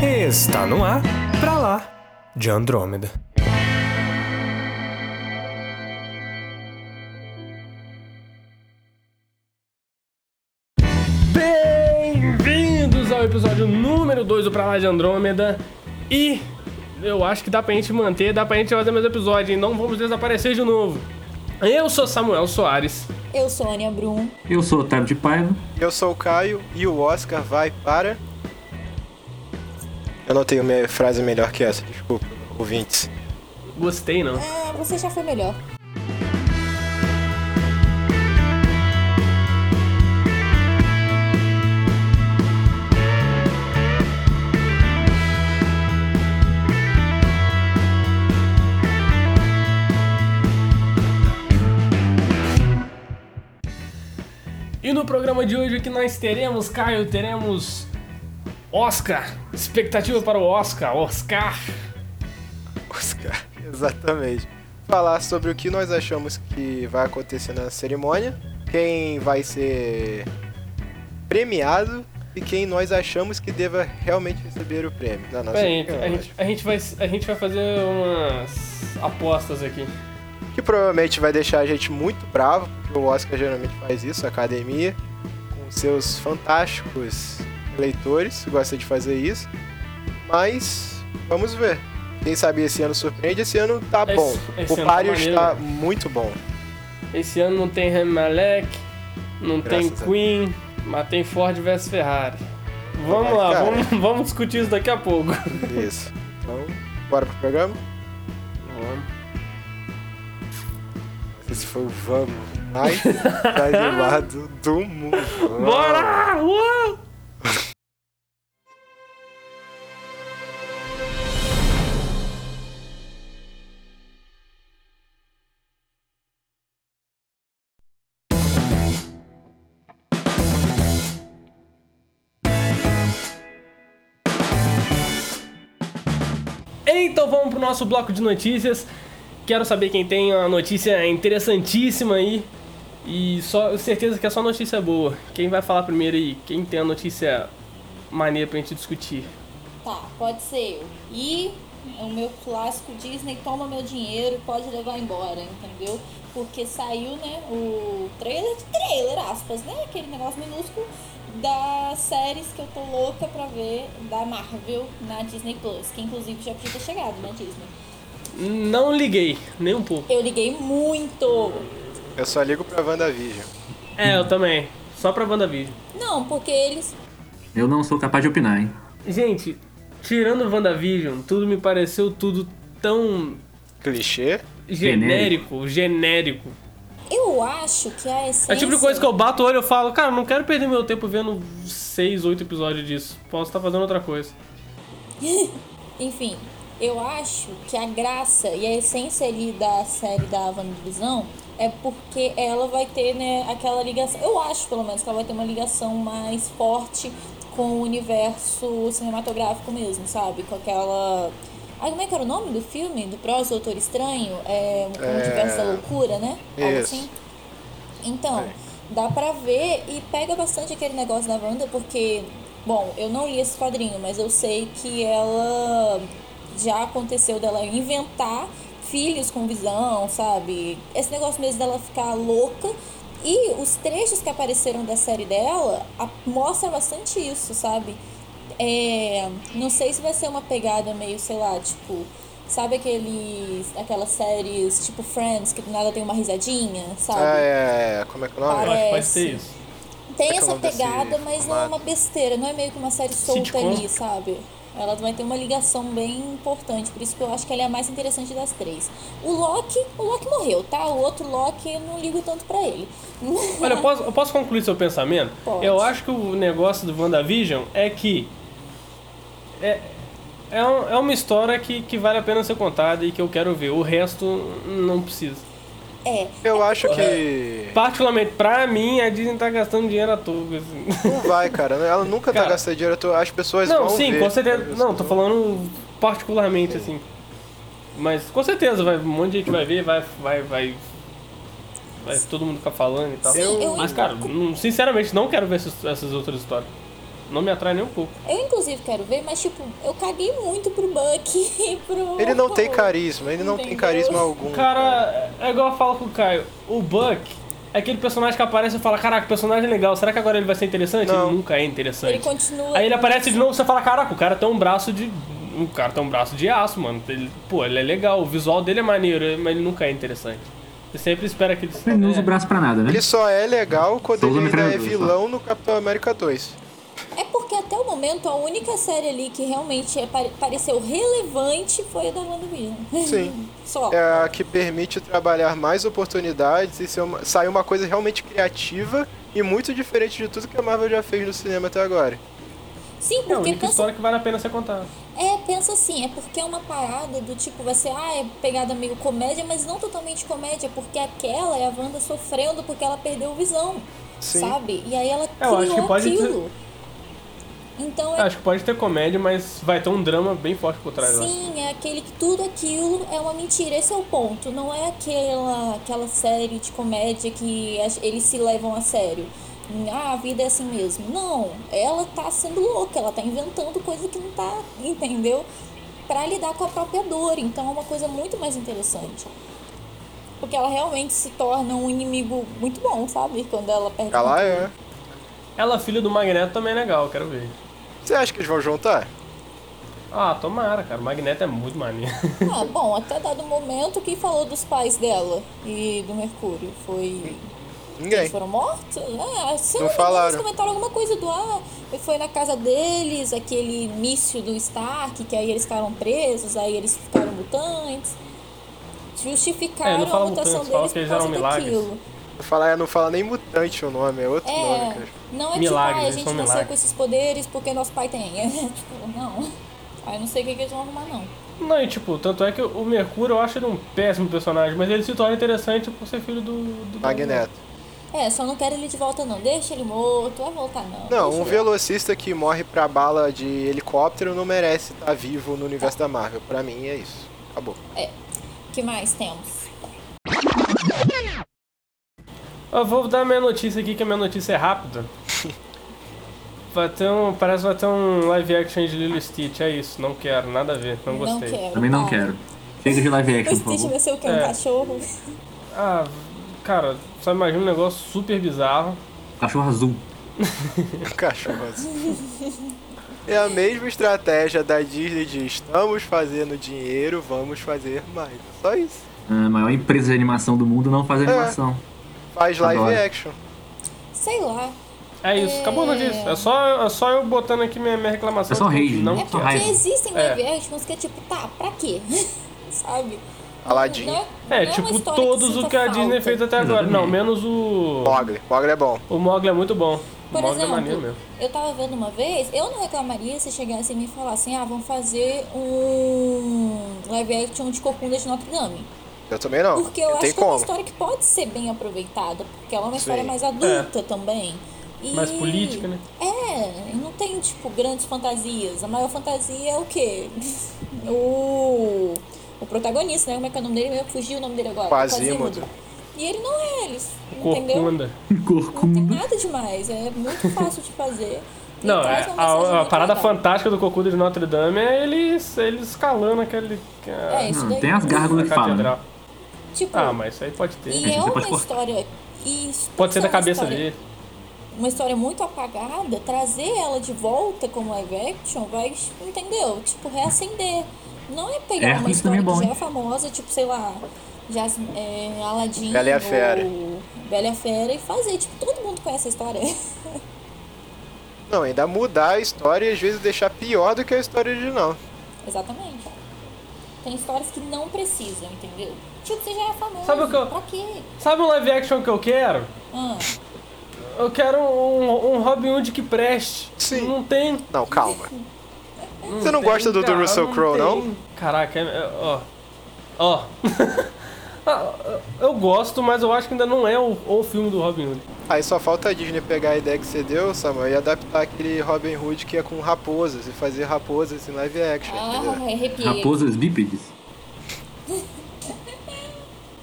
Está no ar, pra lá, de Andrômeda. Bem-vindos ao episódio número 2 do Pra Lá de Andrômeda. E eu acho que dá pra gente manter, dá pra gente fazer mais episódio, hein? Não vamos desaparecer de novo. Eu sou Samuel Soares. Eu sou a Ania Brum. Eu sou Otávio de Paiva. Eu sou o Caio e o Oscar vai para. Eu não tenho minha frase melhor que essa, desculpa, ouvintes. Gostei, não? É, você já foi melhor. E no programa de hoje o que nós teremos, Caio? Teremos Oscar. Expectativa para o Oscar. Oscar. Oscar, exatamente. Falar sobre o que nós achamos que vai acontecer na cerimônia, quem vai ser premiado e quem nós achamos que deva realmente receber o prêmio. Na nossa Bem, opinião, a gente, a, gente vai, a gente vai fazer umas apostas aqui. que provavelmente vai deixar a gente muito bravo, porque o Oscar geralmente faz isso, a academia, com seus fantásticos eleitores, gosta de fazer isso. Mas vamos ver. Quem sabe esse ano surpreende, esse ano tá Esse- bom. esse o tá páreo está muito bom. Esse ano não tem Rami Malek, não tem Graças a Queen, mas tem Ford vs Ferrari. Vamos Vai, lá, cara. vamos, vamos discutir isso daqui a pouco. Isso. Então, bora pro programa? Vamos. Esse foi o vamos mais animado do mundo. Bora! Uou! Então vamos pro nosso bloco de notícias. Quero saber quem tem uma notícia interessantíssima aí. E só certeza que é só notícia boa. Quem vai falar primeiro aí? Quem tem a notícia maneira pra gente discutir? Tá, pode ser eu. E o meu clássico Disney toma meu dinheiro e pode levar embora, entendeu? Porque saiu, né, o trailer, trailer, aspas, né? Aquele negócio minúsculo das séries que eu tô louca pra ver da Marvel na Disney Plus, que inclusive já podia ter chegado na Disney. Não liguei, nem um pouco. Eu liguei muito. Eu só ligo pra WandaVision. É, eu também. Só pra WandaVision. Não, porque eles. Eu não sou capaz de opinar, hein? Gente, tirando o WandaVision, tudo me pareceu tudo tão Clichê. genérico, genérico. Eu acho que a essência. É o tipo de coisa que eu bato o olho e eu falo, cara, não quero perder meu tempo vendo seis, oito episódios disso. Posso estar fazendo outra coisa. Enfim, eu acho que a graça e a essência ali da série da WandaVision é porque ela vai ter, né, aquela ligação. Eu acho, pelo menos, que ela vai ter uma ligação mais forte com o universo cinematográfico mesmo, sabe? Com aquela. Ai, como é que era o nome do filme? Do próximo Doutor Estranho? É. O É. Universo da Loucura, né? Algo Isso. assim. Então, É. dá pra ver e pega bastante aquele negócio da Wanda, porque, bom, eu não li esse quadrinho, mas eu sei que ela já aconteceu dela inventar filhos com visão, sabe? Esse negócio mesmo dela ficar louca. E os trechos que apareceram da série dela a- mostra bastante isso, sabe? É, não sei se vai ser uma pegada meio, sei lá, tipo, sabe aqueles, aquelas séries tipo Friends, que do nada tem uma risadinha, sabe? Ah, é. Como é que é o nome? Eu acho que vai Parece. ser isso. Tem é é essa pegada, mas não é uma besteira, não é meio que uma série solta Sitcom. ali, sabe? Ela vai ter uma ligação bem importante, por isso que eu acho que ela é a mais interessante das três. O Loki, o Loki morreu, tá? O outro Loki, eu não ligo tanto pra ele. Olha, eu posso, eu posso concluir seu pensamento? Pode. Eu acho que o negócio do WandaVision é que é, é, um- é uma história que, que vale a pena ser contada e que eu quero ver. O resto não precisa. É, Eu acho que. Particularmente, pra mim, a Disney tá gastando dinheiro à toa. assim. Não vai, cara. Ela nunca Cara. tá gastando dinheiro. à toa. As pessoas Não, vão sim, ver. com certeza. Não, tô falando particularmente, assim. Mas com certeza, vai, um monte de gente vai ver, vai, vai, vai. Vai todo mundo ficar falando e tal. Sim, eu Mas, cara, não- sinceramente, não quero ver essas outras histórias. Não me atrai nem um pouco. Eu, inclusive, quero ver, mas, tipo, eu caguei muito pro Buck e pro... Ele não tem carisma, ele não tem Entendeu? carisma algum. Cara, é igual eu falo com o Caio. O Buck é aquele personagem que aparece e fala, caraca, personagem legal, será que agora ele vai ser interessante? Não. Ele nunca é interessante. Ele continua... Aí ele aparece de novo e você fala, caraca, o cara tem um braço de. O cara tem um braço de aço, mano. Ele, pô, ele é legal, o visual dele é maneiro, mas ele nunca é interessante. Você sempre espera que ele Ele não usa é. o braço pra nada, né? Ele só é legal quando Só ele é metralhadora, só. vilão no Capitão América 2. É porque até o momento a única série ali que realmente é pare- pareceu relevante foi a da WandaVision. Sim. Só. É a que permite trabalhar mais oportunidades e ser uma, sair uma coisa realmente criativa e muito diferente de tudo que a Marvel já fez no cinema até agora. Sim, É a porque única pensa, história que vale a pena ser contada. é, pensa assim, é porque é uma parada do tipo, vai ser, ah, é pegada meio comédia, mas não totalmente comédia, porque aquela é a Wanda sofrendo porque ela perdeu visão, Sim. sabe? E aí ela É, eu acho criou que pode aquilo. Então é Acho que pode ter comédia, mas vai ter um drama bem forte por trás. Sim, é aquele que tudo aquilo é uma mentira. Esse é o ponto. Não é aquela, aquela série de comédia que eles se levam a sério. Ah, a vida é assim mesmo. Não, ela tá sendo louca, ela tá inventando coisa que não tá, entendeu? Pra lidar com a própria dor. Então é uma coisa muito mais interessante. Porque ela realmente se torna um inimigo muito bom, sabe? Quando ela perde. Ela é. Ela, filha do Magneto, também é legal, quero ver. Você acha que eles vão juntar? Ah, tomara, cara. O Magneto é muito maneiro. Ah, bom, até dado momento, quem falou dos pais dela e do Mercúrio? Foi. Ninguém. Eles foram mortos? É, se Não me engano, falaram. Eles comentaram alguma coisa do ah, foi na casa deles, aquele míssil do Stark, que aí eles ficaram presos, aí eles ficaram mutantes. Justificaram É, não fala a mutação mutantes, fala deles que por eles causa eram milagres. Não fala, não fala nem mutante o nome, é outro nome, É, cara. não é Milagres, tipo, ah, a gente nasceu milagres. com esses poderes porque nosso pai tem. É, tipo, não. Aí eu não sei o que, que eles vão arrumar, não. Não, e tipo, tanto é que o Mercúrio eu acho ele um péssimo personagem, mas ele se torna interessante por ser filho do. do Magneto. É, só não quero ele de volta, não. Deixa ele morto, vai voltar, não. Não, Deixa um velocista que morre pra bala de helicóptero não merece estar vivo no universo da Marvel. Pra mim é isso. Acabou. O que mais temos? Eu vou dar minha notícia aqui, que a minha notícia é rápida. Vai ter um. Parece que vai ter um live action de Lilo Stitch, é isso. Não quero, nada a ver, não gostei. quero. Também não Ah, quero. Chega de live O action, por Stitch vai ser o quê? Um É. cachorro? Ah, cara, só imagina um negócio super bizarro. Cachorro azul. Cachorro azul. É a mesma estratégia da Disney de estamos fazendo dinheiro, vamos fazer mais. É Só isso. A maior empresa de animação do mundo não faz animação. Faz live Adoro. action. Sei lá. É isso, acabou a notícia. É só, é só eu botando aqui minha, minha reclamação. É só que rage, não né? É porque raiva. existem É. live actions que é tipo, tá, pra quê? Sabe? Aladdin. Não É, não uma tipo, todos sinta o que a Disney falta. fez até agora. Não, menos o. Mogli. Mogli é bom. O Mogli é muito bom. Por Mogli é exemplo, maneiro mesmo. eu tava vendo uma vez, eu não reclamaria se chegassem e me falassem, ah, vamos fazer um live action de Corcunda de Notre Dame. Eu também não. Porque eu Não acho que é uma como. história que pode ser bem aproveitada, porque ela é uma Sim. história mais adulta também. E- Mais política, né? É, não tem, tipo, grandes fantasias. A maior fantasia é o quê? o, o protagonista, né? Como é que é o nome dele mesmo? Fugiu o nome dele agora. Quasimodo. E ele não é, eles, entendeu? Corcunda. Não tem Corcunda. nada demais, é muito fácil de fazer. Não, é, a, a parada legal. fantástica do Corcunda de Notre Dame é eles, eles escalando aquele. É, isso Não, daí. tem as gárgulas que falam. Tipo, Ah, mas isso aí pode ter. e é uma história. E isso Pode ser da cabeça história- dele. uma história muito apagada, trazer ela de volta como live action vai, entendeu? Tipo, reacender. Não é pegar É, uma também história é bom, que já é famosa, tipo, sei lá, Jas, é, Aladdin Bela e a Fera. ou Bela e a Fera e fazer. Tipo, todo mundo conhece a história. Não, ainda mudar a história e às vezes deixar pior do que a história original. Exatamente. Tem histórias que não precisam, entendeu? Tipo, você já é famoso. Sabe o que eu- Pra quê? Sabe um live action que eu quero? Ah, Eu quero um, um Robin Hood que preste. Sim. Não tem. Não, calma. Você não tem, gosta do, do cara, Russell Crowe, não? Caraca, é- é- ó. Ó. Ah, eu gosto, mas eu acho que ainda não é o, o filme do Robin Hood. Aí só falta a Disney pegar a ideia que você deu, Samuel, e adaptar aquele Robin Hood que é com raposas e fazer raposas em live action, entendeu? ah arrepiei. Raposas bípedes.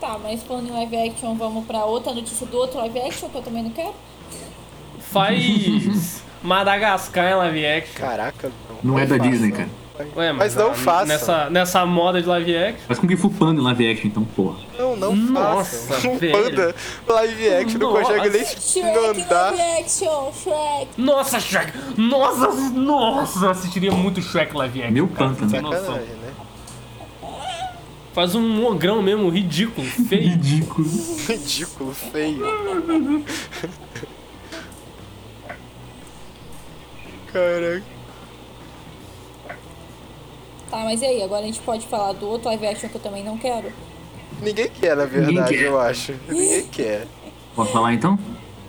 Tá, mas falando em live action, vamos pra outra notícia do outro live action que eu também não quero. Faz Madagascar em live action. Caraca, não. Não é da. Disney, cara. Ué, Mas não a- façam. Nessa, nessa moda de live action. Faz com que Fu Panda em live action, então, porra. Não, não Nossa. Um velho. panda live action não Nossa. consegue nem Shrek andar. live action, Shrek. Nossa, Shrek! Nossa, nossa, assistiria muito Shrek live action. Meu pântano. Tem noção. Sacanagem, né? Faz um ogrão mesmo, ridículo, feio. Ridículo. Ridículo, feio. Caraca. Tá, mas e aí? Agora a gente pode falar do outro live action que eu também não quero? Ninguém quer, na verdade, quer. eu acho. Ninguém quer. Posso falar então?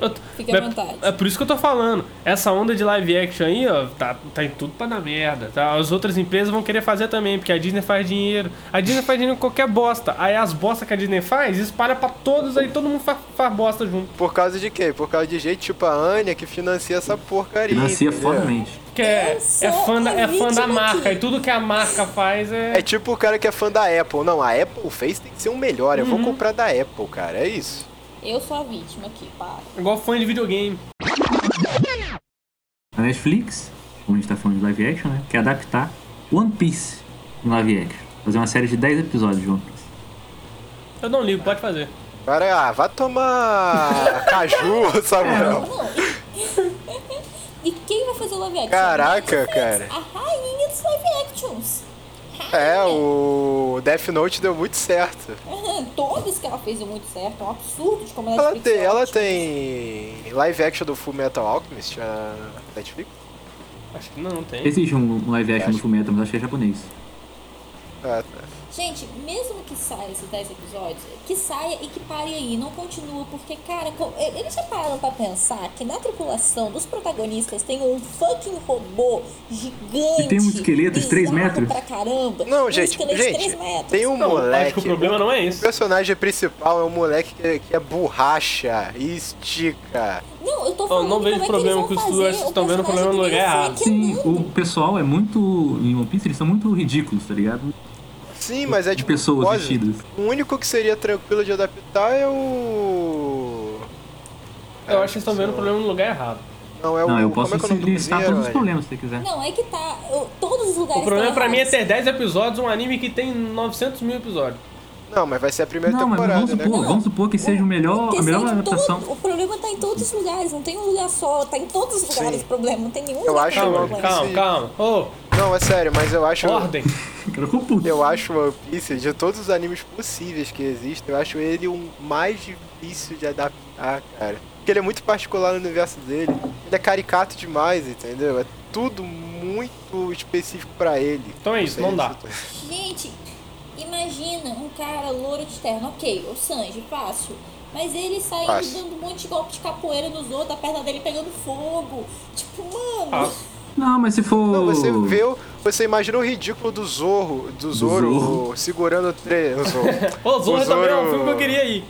Eu Fique à é- vontade. É, por isso que eu tô falando. Essa onda de live action aí, ó, tá, tá em tudo pra dar merda. Tá? As outras empresas vão querer fazer também, porque a Disney faz dinheiro. A Disney faz dinheiro com qualquer bosta. Aí as bostas que a Disney faz, espalha pra todos, aí todo mundo faz, faz bosta junto. Por causa de quê? Por causa de gente tipo a Anya que financia essa porcaria. Financia fodamente. Que é, é, fã da, é fã da marca. E tudo que a marca faz é. É tipo o cara que é fã da Apple. Não, a Apple fez tem que ser o melhor. Eu Uhum. vou comprar da Apple, cara. É isso. Eu sou a vítima aqui, para. igual fã de videogame. A Netflix, como a gente tá falando de live action, né? Quer adaptar One Piece em live action. Fazer uma série de 10 episódios de One Piece. Eu não ligo, pode fazer. Cara, ah, vai tomar caju, Samuel. Não. e quem vai fazer o live action? Caraca, cara. A rainha dos live actions. É, o Death Note deu muito certo. Todos que ela fez deu muito certo. É um absurdo de como Ela Netflix tem, ela tem live action do Full Metal Alchemist na Netflix? Acho que não, tem. Existe um live action do Fullmetal, mas acho que é japonês. Ah, tá. Gente, mesmo que saia esses 10 episódios, que saia e que pare aí, não continua, porque, cara, eles já pararam pra pensar que na tripulação dos protagonistas tem um fucking robô gigante. E tem um esqueleto de três bizarro metros? pra caramba. Não, um gente, esqueleto de gente, 3 metros. tem um Não, moleque. acho que o problema não é O isso. personagem principal é um moleque que, que é borracha e estica. Não, eu tô Eu falando não vejo como é que problema com dois, vocês o estão vendo o problema no lugar do Frank Sim, andando. o pessoal é muito. Em One Piece, eles são muito ridículos, tá ligado? Sim, mas é De tipo. pessoas pode- vestidas. O único que seria tranquilo de adaptar é o. Eu acho que vocês estão vendo o problema no lugar errado. Não, é o. Não, eu como posso é é listar todos os problemas se você quiser. Não, é que tá. eu- todos os lugares O problema pra mim é errados. ter 10 episódios, um anime que tem 900 mil episódios. Não, mas vai ser a primeira Não, mas temporada, vamos né? supor, Não. vamos supor que seja o melhor, a melhor adaptação. todo- o problema tá em todos os lugares, não tem um lugar só, tá em todos os lugares Sim. o problema, não tem nenhum Eu lugar acho. Calma, Sim. calma. Ô, Não, é sério, mas eu acho. ordem. Eu acho One Piece, de todos os animes possíveis que existem, eu acho ele o mais difícil de adaptar, cara. Porque ele é muito particular no universo dele. Ele é caricato demais, entendeu? É tudo muito específico pra ele. Então é isso, não dá. Gente, imagina um cara louro de terno, ok, o Sanji, fácil. Mas ele saindo Fácil. dando um monte de golpe de capoeira nos outros, a perna dele pegando fogo. Tipo, mano. Ah, Não, mas se for. Não, você vê, o- você imagina o ridículo do Zorro, do Zoro, Zorro. o- segurando o tre... o Zorro. Ô, Zorro O também é um filme que eu queria ir.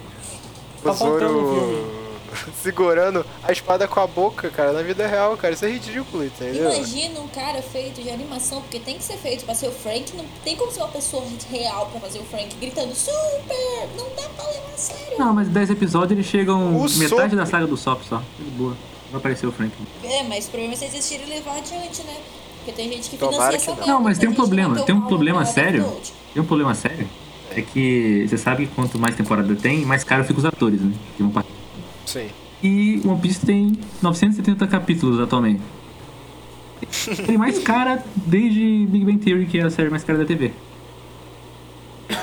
o Tá faltando um Zoro segurando a espada com a boca, cara, na vida real, cara. Isso é ridículo, entendeu? Imagina um cara feito de animação, porque tem que ser feito pra ser o Frank, não tem como ser uma pessoa real pra fazer o Frank gritando super, não dá pra levar a sério. Não, mas 10 episódios eles chegam O metade Sop- da saga do Sop só. De boa. Vai aparecer o Frank. É, mas o problema é vocês desistirem e levar adiante, né? Porque tem gente que Tomara financia que essa não. merda. Não, mas tem um problema, tem um problema sério. Tem um problema sério. É que você sabe que quanto mais temporada tem, mais caro ficam os atores, né? Que vão participar. Sim. E One Piece tem 970 capítulos atualmente. Tem mais cara desde Big Bang Theory, que é a série mais cara da TV.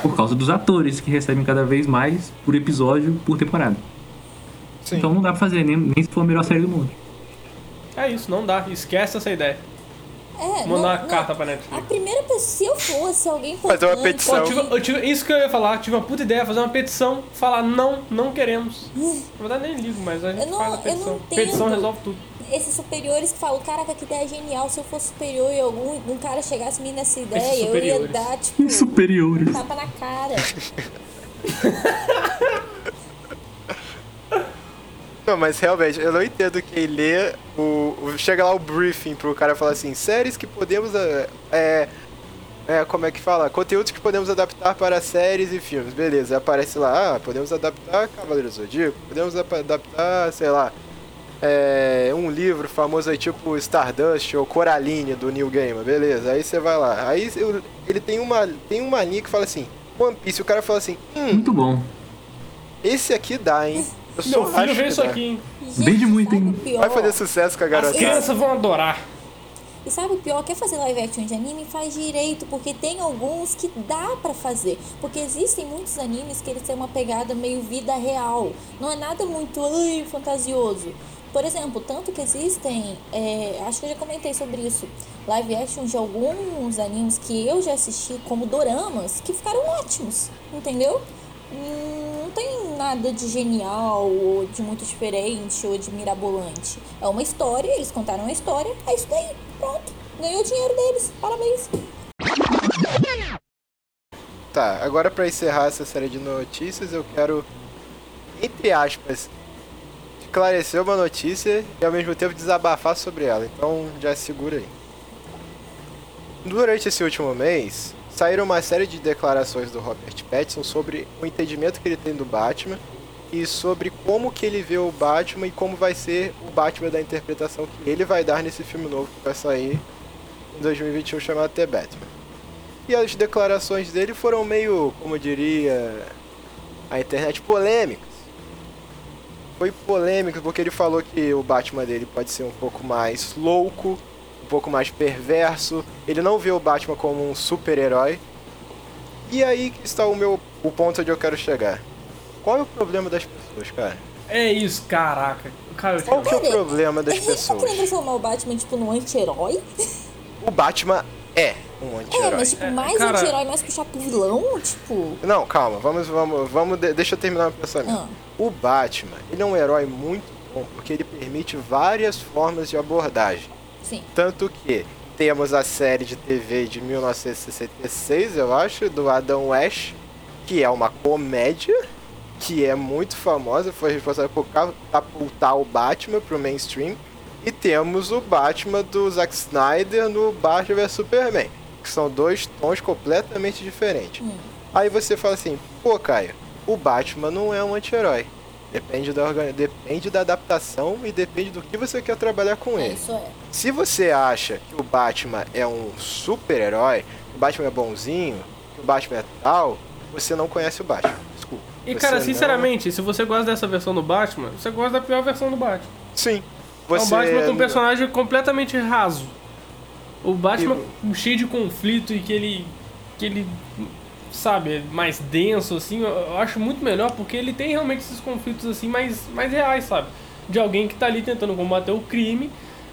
Por causa dos atores, que recebem cada vez mais por episódio, por temporada. Sim. Então não dá pra fazer, nem, nem se for a melhor série do mundo. É isso, não dá. Esquece essa ideia. É, Mandar não- uma não. carta pra A Netflix. primeira pessoa, se eu fosse alguém Fazer uma importante, petição. Eu tive, eu tive- isso que eu ia falar, tive uma puta ideia, fazer uma petição, falar não, não queremos. Na verdade nem ligo, mas a gente Eu não- faz a eu petição. petição resolve tudo. esses superiores que falam, caraca, que ideia genial, se eu fosse superior e algum um cara chegasse me nessa ideia, eu ia dar, tipo, Superiores. um tapa na cara. Não, mas realmente, eu não entendo quem lê o, o- Chega lá o briefing pro cara falar assim, séries que podemos. é, É. como é que fala? Conteúdos que podemos adaptar para séries e filmes. Beleza, aparece lá, ah, podemos adaptar Cavaleiro do Zodíaco, podemos ap- adaptar, sei lá. é, um livro famoso aí, tipo Stardust ou Coraline do Neil Gaiman, beleza. Aí você vai lá. Aí eu- ele tem uma, tem uma linha que fala assim, One Piece, o cara fala assim, hum, Muito bom. esse aqui dá, hein? Eu Meu só filho acho vê isso dá. aqui, hein? Vende muito, sabe hein? o pior? Vai fazer sucesso com a As garotada. crianças vão adorar. E sabe o pior? Quer fazer live action de anime? Faz direito, porque tem alguns que dá pra fazer. Porque existem muitos animes que eles têm uma pegada meio vida real. Não é nada muito ai, fantasioso. Por exemplo, tanto que existem, é, acho que eu já comentei sobre isso, live action de alguns animes que eu já assisti como doramas, que ficaram ótimos, entendeu? Hum, Não tem nada de genial, ou de muito diferente, ou de mirabolante. É uma história, eles contaram a história, é isso daí, pronto. Ganhou o dinheiro deles, parabéns. Tá, agora pra encerrar essa série de notícias, eu quero, entre aspas, esclarecer uma notícia e ao mesmo tempo desabafar sobre ela. Então já segura aí. Durante esse último mês, saíram uma série de declarações do Robert Pattinson sobre o entendimento que ele tem do Batman e sobre como que ele vê o Batman e como vai ser o Batman da interpretação que ele vai dar nesse filme novo que vai sair em 2021 chamado The Batman. E as declarações dele foram meio, como diria a internet, polêmicas. Foi polêmico porque ele falou que o Batman dele pode ser um pouco mais louco, um pouco mais perverso. Ele não vê o Batman como um super-herói. E aí que está o meu o ponto onde eu quero chegar. Qual é o problema das pessoas, cara? É isso, caraca. Cara, Qual que é o problema das tá pessoas? querendo transformar o Batman, tipo, num anti-herói? O Batman é um É, anti-herói. mas, tipo, É, mais cara- anti-herói, mais puxar pro vilão? Tipo... Não, calma, vamos, vamos, vamos, de- deixa eu terminar meu pensamento. Ah. O Batman, ele é um herói muito bom porque ele permite várias formas de abordagem. Sim. Tanto que temos a série de TV de 1966, eu acho, do Adam West, que é uma comédia, que é muito famosa, foi responsável por catapultar o Batman pro mainstream. E temos o Batman do Zack Snyder no Batman vs Superman, que são dois tons completamente diferentes. Hum. Aí você fala assim, pô, Caio, o Batman não é um anti-herói. Depende da, organ... depende da adaptação e depende do que você quer trabalhar com É, ele. isso é. Se você acha que o Batman é um super-herói, que o Batman é bonzinho, que o Batman é tal, você não conhece o Batman. Desculpa. E Você cara, não- sinceramente, se você gosta dessa versão do Batman, você gosta da pior versão do Batman. Sim. É um Você Batman com um personagem completamente raso. O Batman E- cheio de conflito e que ele. que ele. Sabe, mais denso, assim, eu- eu acho muito melhor porque ele tem realmente esses conflitos assim mais, mais reais, sabe? De alguém que tá ali tentando combater o crime,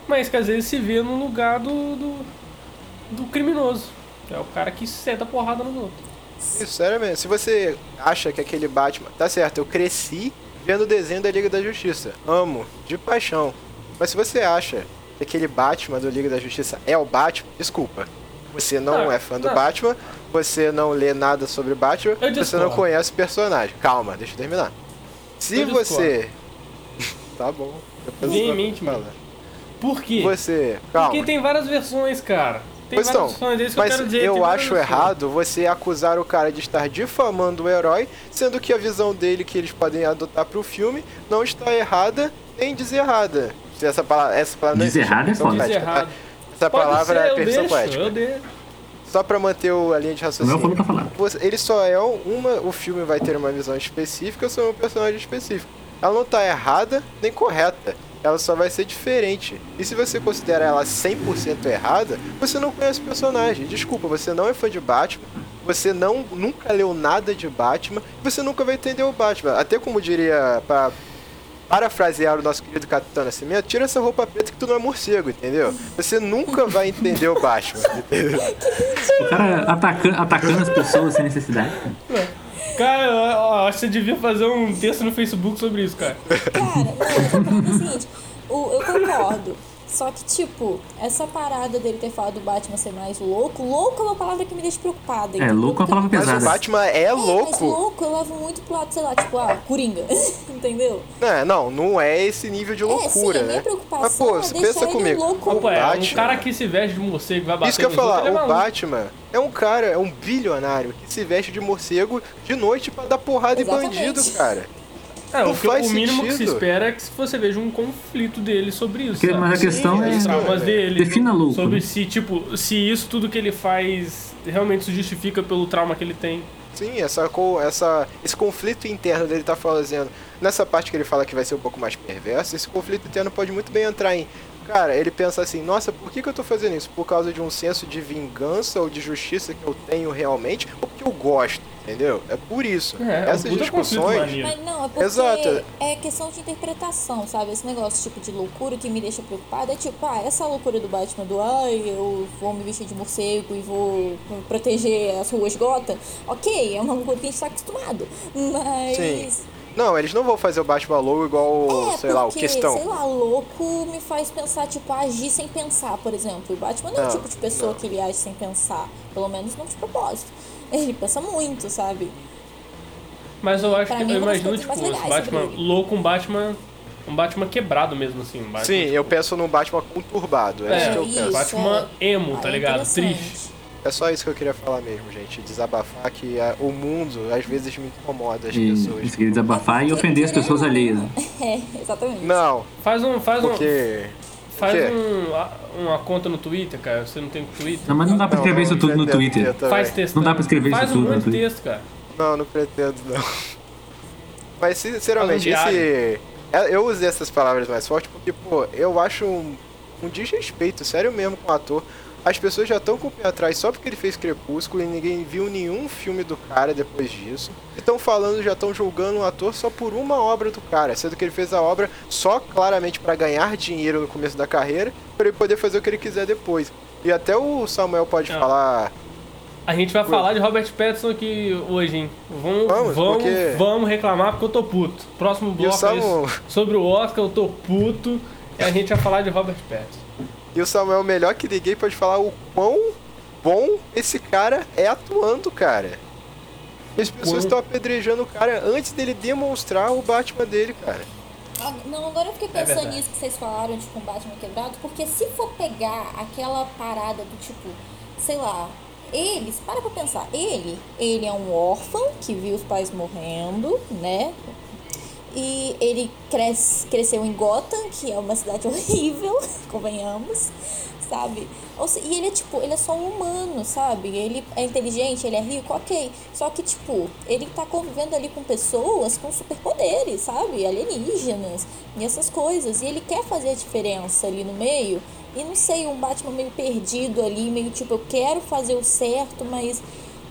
mas que às vezes se vê no lugar do. do, do criminoso. É o cara que senta porrada nos outros. Isso, sério mesmo. Se você acha que aquele Batman. Tá certo, eu cresci vendo o desenho da Liga da Justiça. Amo, de paixão. Mas se você acha que aquele Batman do Liga da Justiça é o Batman, desculpa. Você não Não, é fã do não. Batman, você não lê nada sobre Batman, Eu você discordo. não conhece o personagem. Calma, deixa eu terminar. Se Eu você. tá bom. Eu vou Veementemente. falar. Por quê? Você. Calma. Porque tem várias versões, cara. Tem Pois várias então, versões, é isso que eu mas quero dizer. eu acho versões. errado você acusar o cara de estar difamando o herói, sendo que a visão dele que eles podem adotar pro filme não está errada nem deserrada. Se essa palavra, essa palavra não existe, Deserrada é perfeição foda. poética, Deserrado. tá? Essa palavra ser, é eu perfeição poética. eu deixo. Só pra manter o- a linha de Não raciocínio. pra falar. Você- ele só é uma. O filme vai ter uma visão específica sobre um personagem específico. Ela não tá errada nem correta. Ela só vai ser diferente. E se você considera ela 100% errada, você não conhece o personagem. Desculpa, você não é fã de Batman. Você não nunca leu nada de Batman. Você nunca vai entender o Batman. Até como diria pra parafrasear o nosso querido Capitão Nascimento, tira essa roupa preta que tu não é morcego, entendeu? Você nunca vai entender o Batman, entendeu? O cara ataca- atacando as pessoas sem necessidade. Cara, acho que você devia fazer um texto no Facebook sobre isso, cara. Cara, não, eu tô falando o seguinte, o- eu concordo. Só que, tipo, essa parada dele ter falado do Batman ser mais louco, louco é uma palavra que me deixa preocupada. É, louco é uma palavra Mas o pesada. Batman é É, mas louco. louco eu levo muito pro lado, sei lá, tipo, ah, Coringa. Entendeu? É, não, não é esse nível de loucura, é, sim, a né? minha preocupação Mas, pô, é pensa comigo. louco. O Opa, é, um Batman, cara que se veste de morcego e vai bater Isso que eu ia falar, é o. Batman é um cara, é um bilionário que se veste de morcego de noite pra dar porrada Exatamente. em bandido, cara. É, Não o, que- faz o mínimo que se sentido. espera é que você veja um conflito dele sobre isso. Que- sabe? mas a questão é Os isso, traumas é. dele. Defina louco, Sobre né? se, tipo, se isso tudo que ele faz realmente se justifica pelo trauma que ele tem. Sim, essa, essa, esse conflito interno dele tá fazendo. Nessa parte que ele fala que vai ser um pouco mais perverso, esse conflito interno pode muito bem entrar em. Cara, ele pensa assim, nossa, por que, que eu tô fazendo isso? Por causa de um senso de vingança ou de justiça que eu tenho realmente, ou porque eu gosto, entendeu? É por isso. É, é Essas discussões. maneiro. Mas não, é porque Exato. é questão de interpretação, sabe? Esse negócio tipo de loucura que me deixa preocupada é tipo, ah, essa loucura do Batman do ai, eu vou me vestir de morcego e vou proteger as ruas Gotham. Ok, é uma loucura que a gente tá acostumado. Mas. Sim. Não, eles não vão fazer o Batman logo igual, É, sei lá, o porque, questão. sei lá, louco me faz pensar, tipo, agir sem pensar, por exemplo. O Batman não é o Não, tipo de pessoa não. que ele age sem pensar. Pelo menos não de propósito. Ele pensa muito, sabe? Mas eu acho Pra que mim, eu é imagino, tipo, legais Batman louco, um Batman. Um Batman quebrado mesmo, assim. Um Batman, Sim, eu tipo, penso num Batman conturbado. É, É, isso que eu isso. penso. Batman emo, tá Ah, é ligado? Triste. É só isso que eu queria falar mesmo, gente. Desabafar que a- o mundo às vezes me incomoda as E pessoas. queriam desabafar e ofender as pessoas alheias. né? É, exatamente. Não, Faz um. Faz um. Faz um, uma conta no Twitter, cara. Você não tem Twitter? Não, mas não dá pra escrever isso tudo no Twitter. Faz texto. Não dá pra escrever isso Faz um tudo no monte de Twitter. texto, cara. Não, não pretendo, não. Mas sinceramente, um esse. é, Eu usei essas palavras mais fortes porque, pô, eu acho um, um desrespeito, sério mesmo, com o ator. As pessoas já estão com o pé atrás só porque ele fez Crepúsculo e ninguém viu nenhum filme do cara depois disso. Estão falando, já estão julgando o ator só por uma obra do cara, sendo que ele fez a obra só claramente para ganhar dinheiro no começo da carreira, para ele poder fazer o que ele quiser depois. E até o Samuel pode Não. falar. A gente vai falar de Robert Pattinson aqui hoje, hein? Vamos, Vamos, vamos, porque- vamos reclamar porque eu tô puto. Próximo bloco é Samu- isso. sobre o Oscar, eu tô puto. E a gente vai falar de Robert Pattinson. E o Samuel, melhor que ninguém, pode falar o quão bom esse cara é atuando, cara. As pessoas estão apedrejando o cara antes dele demonstrar o Batman dele, cara. Ah, Não, agora eu fiquei pensando verdade. nisso que vocês falaram de combate no quebrado, porque se for pegar aquela parada do tipo, sei lá, eles, para pra pensar, ele, ele é um órfão que viu os pais morrendo, né? E ele cresce, cresceu em Gotham, que é uma cidade horrível, convenhamos, sabe? E ele é tipo, ele é só um humano, sabe? Ele é inteligente, ele é rico, ok. Só que, tipo, ele tá convivendo ali com pessoas com superpoderes, sabe? Alienígenas e essas coisas. E ele quer fazer a diferença ali no meio. E não sei, um Batman meio perdido ali, meio tipo, eu quero fazer o certo, mas.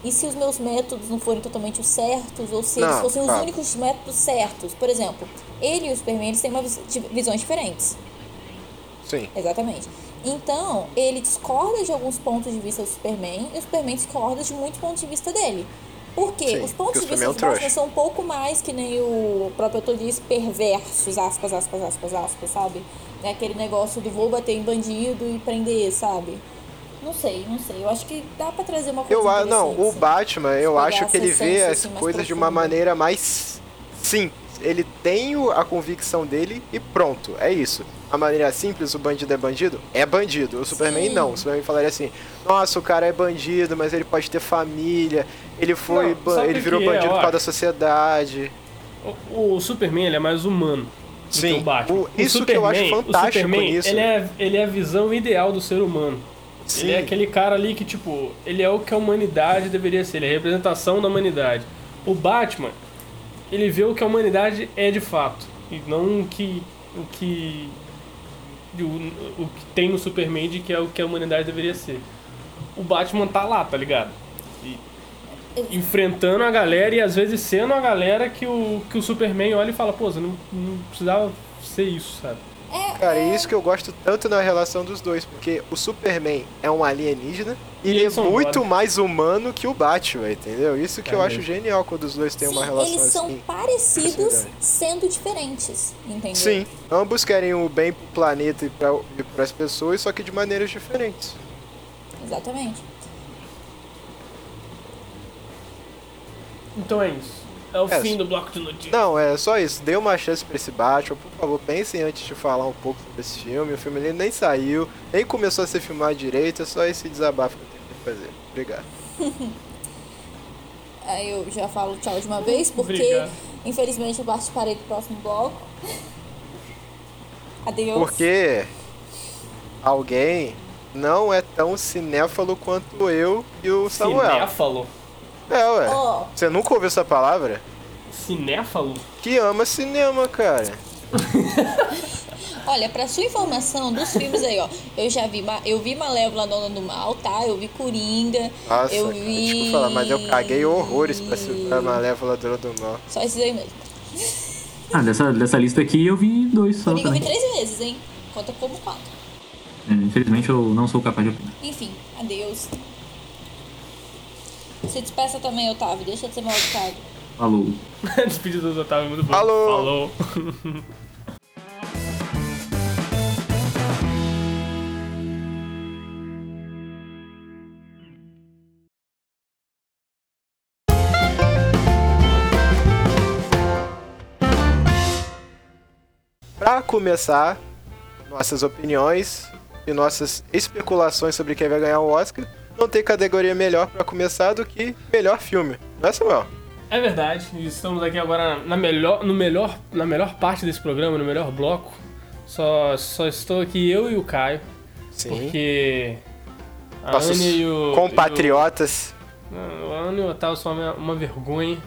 E se os meus métodos não forem totalmente os certos, ou se eles Não, fossem os únicos métodos certos? Por exemplo, ele e o Superman eles têm uma vis- visões diferentes. Sim. Exatamente. Então, ele discorda de alguns pontos de vista do Superman e o Superman discorda de muitos pontos de vista dele. Por quê? Sim, Os pontos de vista é do Batman são um pouco mais que nem o próprio autor diz, perversos, aspas, aspas, aspas, aspas, sabe? É aquele negócio do vou bater em bandido e prender, sabe? Não sei, não sei. Eu acho que dá pra trazer uma coisa Eu, a- não, o. Batman, eu acho que ele vê as assim, coisas de uma maneira mais simples. Ele tem o- a convicção dele e pronto, é isso. A maneira simples, o bandido é bandido? É bandido. O Superman Sim. não. O Superman falaria assim: nossa, o cara é bandido, mas ele pode ter família. Ele foi. Não, ele virou é, bandido eu por causa da sociedade. O, o Superman ele é mais humano. do Sim, que o Batman. o- isso que eu acho Superman- fantástico o Superman, nisso. Ele é, ele é a visão ideal do ser humano. Sim. Ele é aquele cara ali que, tipo, ele é o que a humanidade deveria ser, ele é a representação da humanidade. O Batman, ele vê o que a humanidade é de fato, e não o que. o que. o, o que tem no Superman de que é o que a humanidade deveria ser. O Batman tá lá, tá ligado? E- enfrentando a galera e às vezes sendo a galera que o, que o Superman olha e fala, pô, você não, não precisava ser isso, sabe? Cara, é, isso que eu gosto tanto na relação dos dois, porque o Superman é um alienígena e E ele é muito mais humano que o Batman, entendeu? Isso que eu É acho mesmo. genial quando os dois têm sim, uma relação eles são assim. parecidos sendo diferentes, entendeu? Sim, ambos querem o bem pro planeta e para as pessoas, só que de maneiras diferentes. Exatamente. Então é isso. É o É, fim do bloco de notícias. Não, é só isso. Dê uma chance pra esse Batman. Por favor, pensem antes de falar um pouco sobre esse filme. O filme ele nem saiu, nem começou a ser filmado direito. É só esse desabafo que eu tenho que fazer. Obrigado. Aí eu já falo tchau de uma vez, porque Obrigado. Infelizmente eu participarei do próximo bloco. Adeus. Porque alguém não é tão cinéfalo quanto eu e o Samuel. Cinéfalo? É, ué. Ó, Você nunca ouviu essa palavra? Cinéfalo? Que ama cinema, cara. olha, pra sua informação dos filmes aí, ó. Eu já vi, eu vi Malévola Dona do Mal, tá? Eu vi Coringa. Nossa, eu vi. desculpa falar, mas eu caguei horrores pra ser a Malévola Dona do Mal. Só esses aí mesmo. Ah, dessa, dessa lista aqui eu vi dois só Coringa eu vi também. três vezes, hein? Conta como quatro. É, infelizmente eu não sou capaz de opinar. Enfim, adeus. Se despeça também, Otávio. Deixa de ser mal educado. Falou. Despedida do Otávio, muito bom. Falou. Falou. Pra começar, nossas opiniões e nossas especulações sobre quem vai ganhar o Oscar, não tem categoria melhor pra começar do que melhor filme. Não é, Samuel? É verdade, estamos aqui agora na melhor, no melhor, na melhor parte desse programa, no melhor bloco. Só, só estou aqui eu e o Caio, Sim. porque a Nossos Anne e o... compatriotas. e o- Não, a Anne e o Otávio são uma, uma vergonha.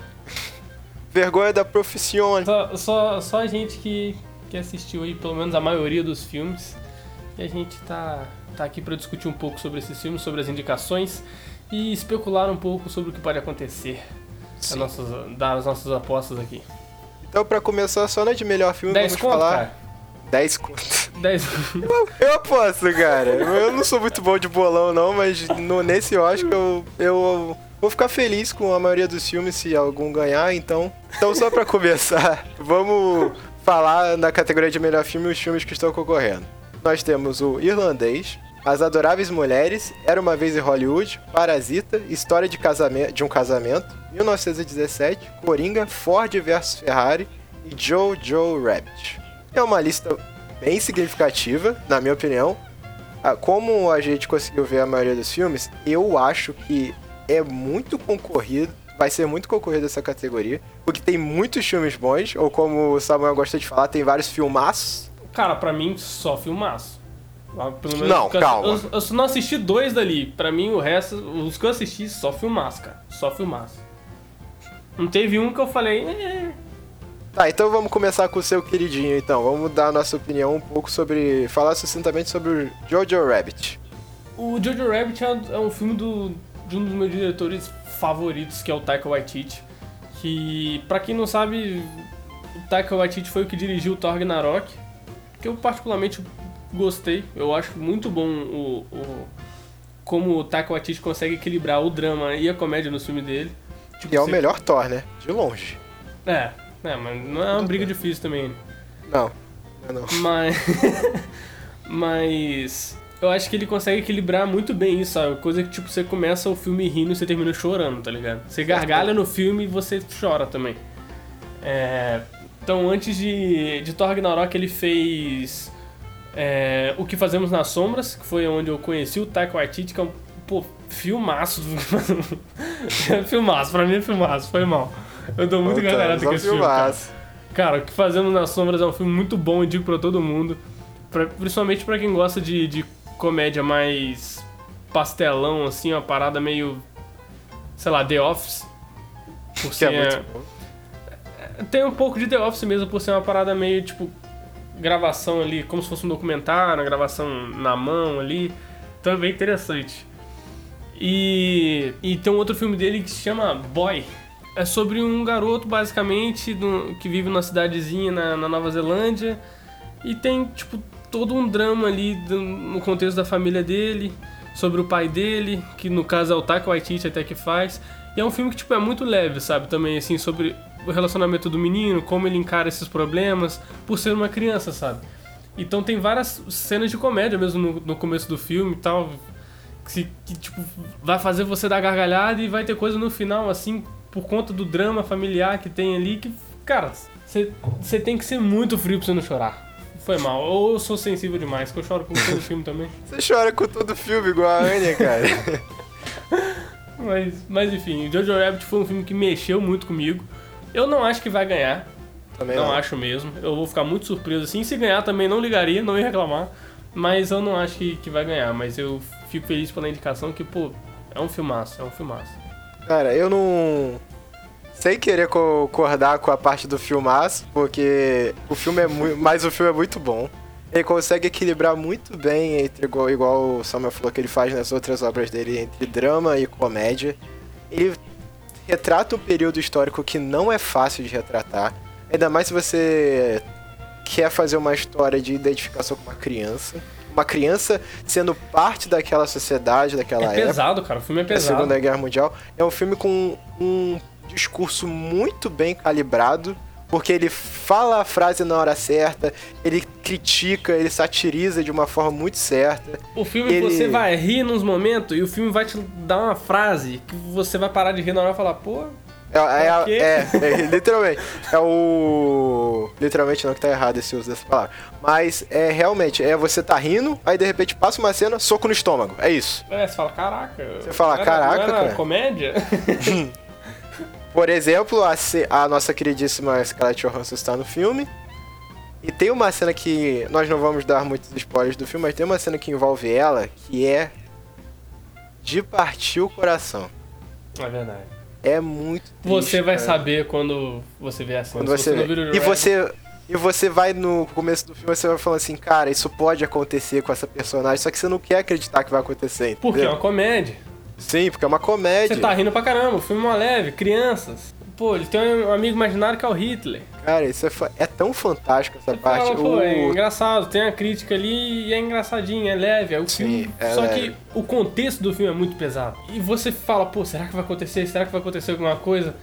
Vergonha da profissão. Só, só, só a gente que, que assistiu aí pelo menos a maioria dos filmes. E a gente tá, tá aqui para discutir um pouco sobre esses filmes, sobre as indicações e especular um pouco sobre o que pode acontecer. As nossas, dar as nossas apostas aqui. Então, pra começar, só na de melhor filme, 10 vamos conto, falar. cara. 10 conto. 10. Eu aposto, cara. Eu não sou muito bom de bolão, não, mas no, nesse Oscar eu, eu vou ficar feliz com a maioria dos filmes se algum ganhar, então. Então, só pra começar, vamos falar na categoria de melhor filme os filmes que estão concorrendo. Nós temos o Irlandês, As Adoráveis Mulheres, Era Uma Vez em Hollywood, Parasita, História de, casamento, de um Casamento, 1917, Coringa, Ford vs Ferrari e Jojo Rabbit. É uma lista bem significativa, na minha opinião. Ah, Como a gente conseguiu ver a maioria dos filmes, eu acho que é muito concorrido, vai ser muito concorrido essa categoria, porque tem muitos filmes bons, ou como o Samuel gosta de falar, tem vários filmaços. Cara, pra mim, só filmaço. Ah, menos Não, eu- calma. Eu, eu só não assisti dois dali. Pra mim, o resto, os que eu assisti, só filmaço, cara. Só filmaço. Não teve um que eu falei. "Eh". Tá, então vamos começar com o seu queridinho, então. Vamos dar a nossa opinião um pouco sobre. falar sucintamente sobre o Jojo Rabbit. O Jojo Rabbit é, é um filme do, de um dos meus diretores favoritos, que é o Taika Waititi. Que, pra quem não sabe, o Taika Waititi foi o que dirigiu o Thor Ragnarok. Que eu particularmente gostei. Eu acho muito bom o, o- como o Taika Waititi consegue equilibrar o drama e a comédia no filme dele. Tipo, E é o melhor Thor, né? De longe. É, é, mas não é uma briga difícil também. Não, não, não. Mas. mas. Eu acho que ele consegue equilibrar muito bem isso, sabe? Coisa que, tipo, você começa o filme rindo e você termina chorando, tá ligado? Você gargalha no filme e você chora também. É, Então, antes de, de Thor Ragnarok, ele fez. é, O que Fazemos nas Sombras, que foi onde eu conheci o Taika Waititi, que é um. Pô, filmaço. filmaço, pra mim é filmaço, foi mal. Eu dou muito gargalhada com esse filme. cara. filmaço. Cara, O que Fazemos nas Sombras é um filme muito bom, eu digo pra todo mundo. Pra- principalmente pra quem gosta de, de comédia mais pastelão, assim, uma parada meio. sei lá, The Office. Por Que ser, é muito bom. Tem um pouco de The Office mesmo, por ser uma parada meio tipo. gravação ali, como se fosse um documentário, gravação na mão ali. Então é bem interessante. E, e tem um outro filme dele que se chama Boy. É sobre um garoto, basicamente, do- que vive numa cidadezinha na, na Nova Zelândia. E tem, tipo, todo um drama ali do- no contexto da família dele, sobre o pai dele, que no caso é o Taika Waititi até que faz. E é um filme que, tipo, é muito leve, sabe? Também, assim, sobre o relacionamento do menino, como ele encara esses problemas, por ser uma criança, sabe? Então tem várias cenas de comédia mesmo no, no começo do filme e tal, que, se- que, tipo, vai fazer você dar gargalhada e vai ter coisa no final, assim, por conta do drama familiar que tem ali, que, cara, você tem que ser muito frio pra você não chorar. Foi mal. Ou eu sou sensível demais, que eu choro com todo filme também. Você chora com todo filme, igual a Anya, cara. Mas, mas enfim, Jojo Rabbit foi um filme que mexeu muito comigo, Eu não acho que vai ganhar. Também não, não. acho mesmo. Eu vou ficar muito surpreso assim. Se ganhar também não ligaria, não ia reclamar. Mas eu não acho que, que vai ganhar. Mas eu fico feliz pela indicação que, pô, é um filmaço, é um filmaço. Cara, eu não. Sem querer concordar com a parte do filmaço, porque o filme é muito. Mas o filme é muito bom. Ele consegue equilibrar muito bem entre, igual, igual o Samuel falou que ele faz nas outras obras dele, entre drama e comédia. Ele retrata um período histórico que não é fácil de retratar. Ainda mais se você quer fazer uma história de identificação com uma criança. Uma criança sendo parte daquela sociedade, daquela É época. pesado, cara. O filme é pesado. Segunda Guerra Mundial. É um filme com um discurso muito bem calibrado, porque ele fala a frase na hora certa, ele critica, ele satiriza de uma forma muito certa. O filme Ele- você vai rir nos momentos e o filme vai te dar uma frase que você vai parar de rir na hora e falar, pô, É, é, é, é, literalmente. É o. Literalmente não que tá errado esse uso dessa palavra. Mas é realmente, é você tá rindo, aí de repente passa uma cena, soco no estômago. É isso. é, você fala, caraca. Você fala, "Caraca, cara." comédia? Por exemplo, a, a nossa queridíssima Scarlett Johansson está no filme. E tem uma cena que. Nós não vamos dar muitos spoilers do filme, mas tem uma cena que envolve ela que é. De partir o coração. é verdade. É muito triste, Você vai cara. saber quando você vê a cena. Quando você não vê. E você. E você vai no começo do filme, você vai falando assim, cara, isso pode acontecer com essa personagem, só que você não quer acreditar que vai acontecer. Porque é entendeu? uma comédia. Sim, porque é uma comédia. Você tá rindo pra caramba. O filme é uma leve, crianças. Pô, ele tem um amigo imaginário que é o Hitler. Cara, isso é, é tão fantástico essa Você parte. fala, pô, é O- engraçado, tem a crítica ali e é engraçadinho, é leve. É o Sim, filme. é Só leve. que o contexto do filme é muito pesado. E você fala, pô, será que vai acontecer? Será que vai acontecer alguma coisa?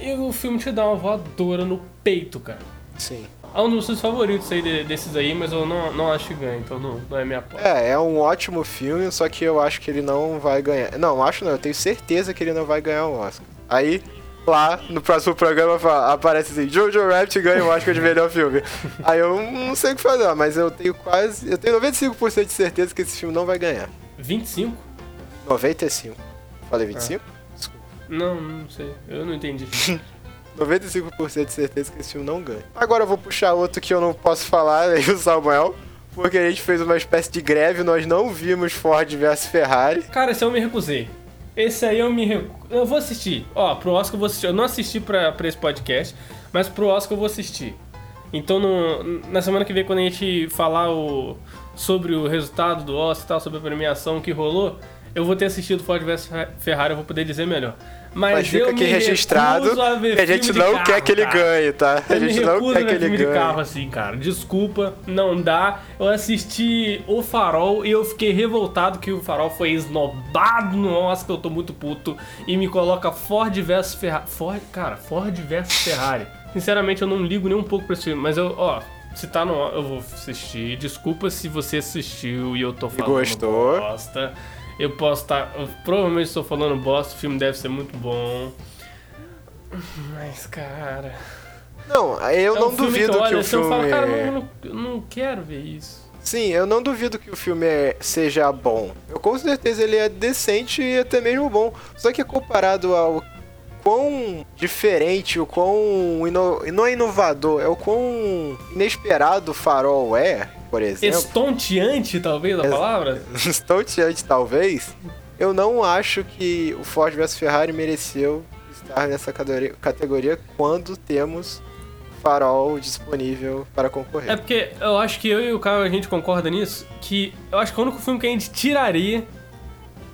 E o filme te dá uma voadora no peito, cara. Sim. É um dos meus favoritos aí de- desses aí, mas eu não, não acho que ganha, então não, não é minha aposta. É, é um ótimo filme, só que eu acho que ele não vai ganhar. Não, acho não, eu tenho certeza que ele não vai ganhar o Oscar. Aí, lá, no próximo programa, aparece assim, Jojo Rabbit ganha o Oscar de melhor filme. Aí eu não sei o que fazer, mas eu tenho quase. Eu tenho 95% de certeza que esse filme não vai ganhar. 25? 95. Falei 25? Desculpa. Não, não sei. Eu não entendi. 95% de certeza que esse filme não ganha. Agora eu vou puxar outro que eu não posso falar, aí o Samuel. Porque a gente fez uma espécie de greve, nós não vimos Ford versus Ferrari. Cara, esse eu me recusei. Esse aí eu me recu... Eu vou assistir. Ó, pro Oscar eu vou assistir. Eu não assisti pra, pra esse podcast, mas pro Oscar eu vou assistir. Então, no- na semana que vem, quando a gente falar o, sobre o resultado do Oscar e tal, sobre a premiação que rolou, eu vou ter assistido Ford vs Ferrari, eu vou poder dizer melhor. Mas, Mas fica eu aqui registrado a a gente não carro, quer que ele cara. ganhe, tá? A gente não quer que ele filme de ganhe. carro assim, cara. Desculpa, não dá. Eu assisti O Farol e eu fiquei revoltado que o Farol foi esnobado no Oscar. Eu tô muito puto. E me coloca Ford vs Ferrari. Ford, cara, Ford vs Ferrari. Sinceramente, eu não ligo nem um pouco pra esse filme. Mas eu, ó, se tá no. Eu vou assistir. Desculpa se você assistiu e eu tô falando gostou. bosta. Eu posso estar. eu provavelmente estou falando bosta. O filme deve ser muito bom. Mas, cara. Não, eu É não um filme duvido que, olha, o se eu filme. falo, cara, eu não, não quero ver isso. Sim, eu não duvido que o filme é- seja bom. Eu com certeza ele é decente e até mesmo bom. Só que comparado ao quão diferente, o quão ino... não é inovador, é o quão inesperado o farol é, por exemplo. Estonteante, talvez, a palavra? estonteante talvez, eu não acho que o Ford vs Ferrari mereceu estar nessa categoria, quando temos farol disponível para concorrer. É porque eu acho que eu e o Caio, a gente concorda nisso, que eu acho que é o único filme que a gente tiraria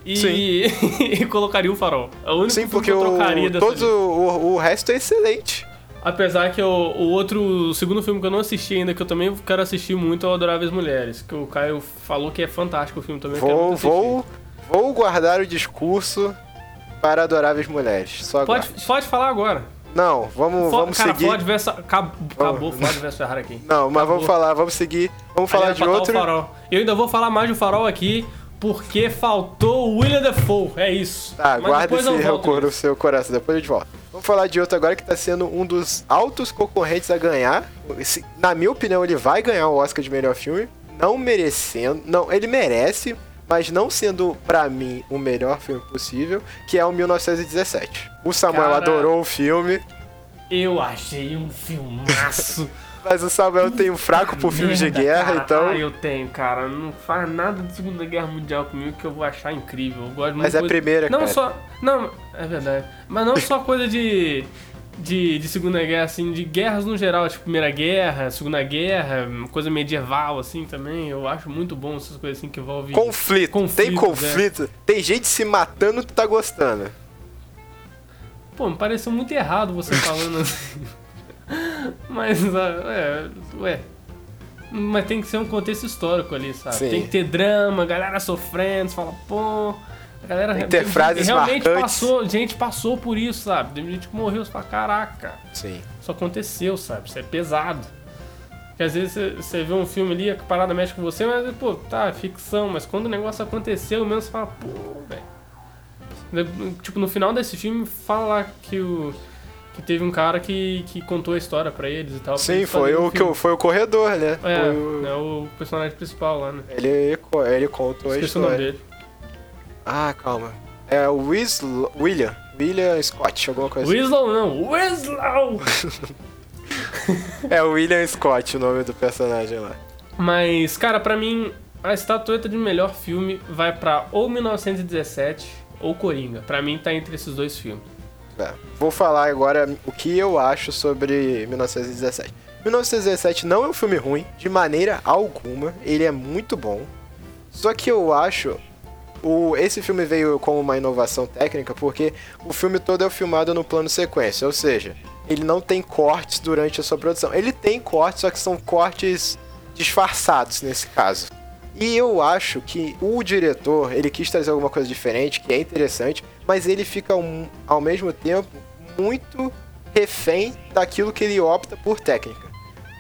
e, e colocaria o farol. É o único Sim, filme porque que eu trocaria o, todo o, o resto é excelente. Apesar que o, o outro, o segundo filme que eu não assisti ainda, que eu também quero assistir muito, é o Adoráveis Mulheres, que o Caio falou que é fantástico o filme também. Vou, vou, vou guardar o discurso para adoráveis mulheres. Só Pode, pode falar agora. Não, vamos, vamos cara, seguir. Ford versus, acabou, acabou Ford versus Ferrari aqui. Não, mas vamos Acabou. falar, vamos seguir. Vamos falar de outro. Eu ainda vou falar mais do farol aqui, porque faltou o William Defoe. É isso. Tá, Mas guarda esse rancor no seu coração, depois a gente volta. Vamos falar de outro agora que tá sendo um dos altos concorrentes a ganhar. Na minha opinião, ele vai ganhar o Oscar de melhor filme. Não merecendo. Não, ele merece, mas não sendo, pra mim, o melhor filme possível, que é o 1917. O Samuel Cara. adorou o filme. Eu achei um filmaço. Mas o Samuel tem um fraco por filmes de guerra, cara. então. Ah, eu tenho, cara. Não faz nada de Segunda Guerra Mundial comigo que eu vou achar incrível. Eu gosto Mas é a coisa- primeira, Não cara. só. Não, é verdade. Mas não só coisa de. De, de Segunda Guerra, assim, de guerras no geral, tipo Primeira Guerra, Segunda Guerra, coisa medieval, assim, também. Eu acho muito bom essas coisas assim que envolvem. Conflito. Tem Conflitos, é. conflito. Tem gente se matando, tu tá gostando. Pô, me pareceu muito errado você falando assim. Mas, ah, é, ué. Mas tem que ser um contexto histórico ali, sabe? Sim. Tem que ter drama, galera sofrendo, você fala, pô. A galera Tem que ter frases realmente marcantes. passou, gente passou por isso, sabe? Tem gente que morreu, você fala, caraca, Sim. isso aconteceu, sabe? Isso é pesado. Porque às vezes você- vê um filme ali, a parada mexe com você, mas, pô, tá, é ficção, mas quando o negócio aconteceu mesmo, você fala, pô, velho. Tipo, no final desse filme, fala que o. Que teve um cara que, que contou a história pra eles e tal. Sim, foi o, que, foi o corredor, né? É, o- é o personagem principal lá, né? ele, ele contou a Esqueci o nome história. dele. Ah, calma. É o Wisl- William. William Scott, alguma coisa assim. Winslow não, Winslow! É o William Scott o nome do personagem lá. Mas, cara, pra mim, a estatueta de melhor filme vai pra ou 1917 ou Coringa. Pra mim tá entre esses dois filmes. É. Vou falar agora o que eu acho sobre 1917. 1917 não é um filme ruim, de maneira alguma. Ele é muito bom. Só que eu acho. O, esse filme veio como uma inovação técnica porque o filme todo é filmado no plano sequência, ou seja, ele não tem cortes durante a sua produção. Ele tem cortes, só que são cortes disfarçados nesse caso. E eu acho que o diretor, ele quis trazer alguma coisa diferente, que é interessante, mas ele fica um- ao mesmo tempo muito refém daquilo que ele opta por técnica.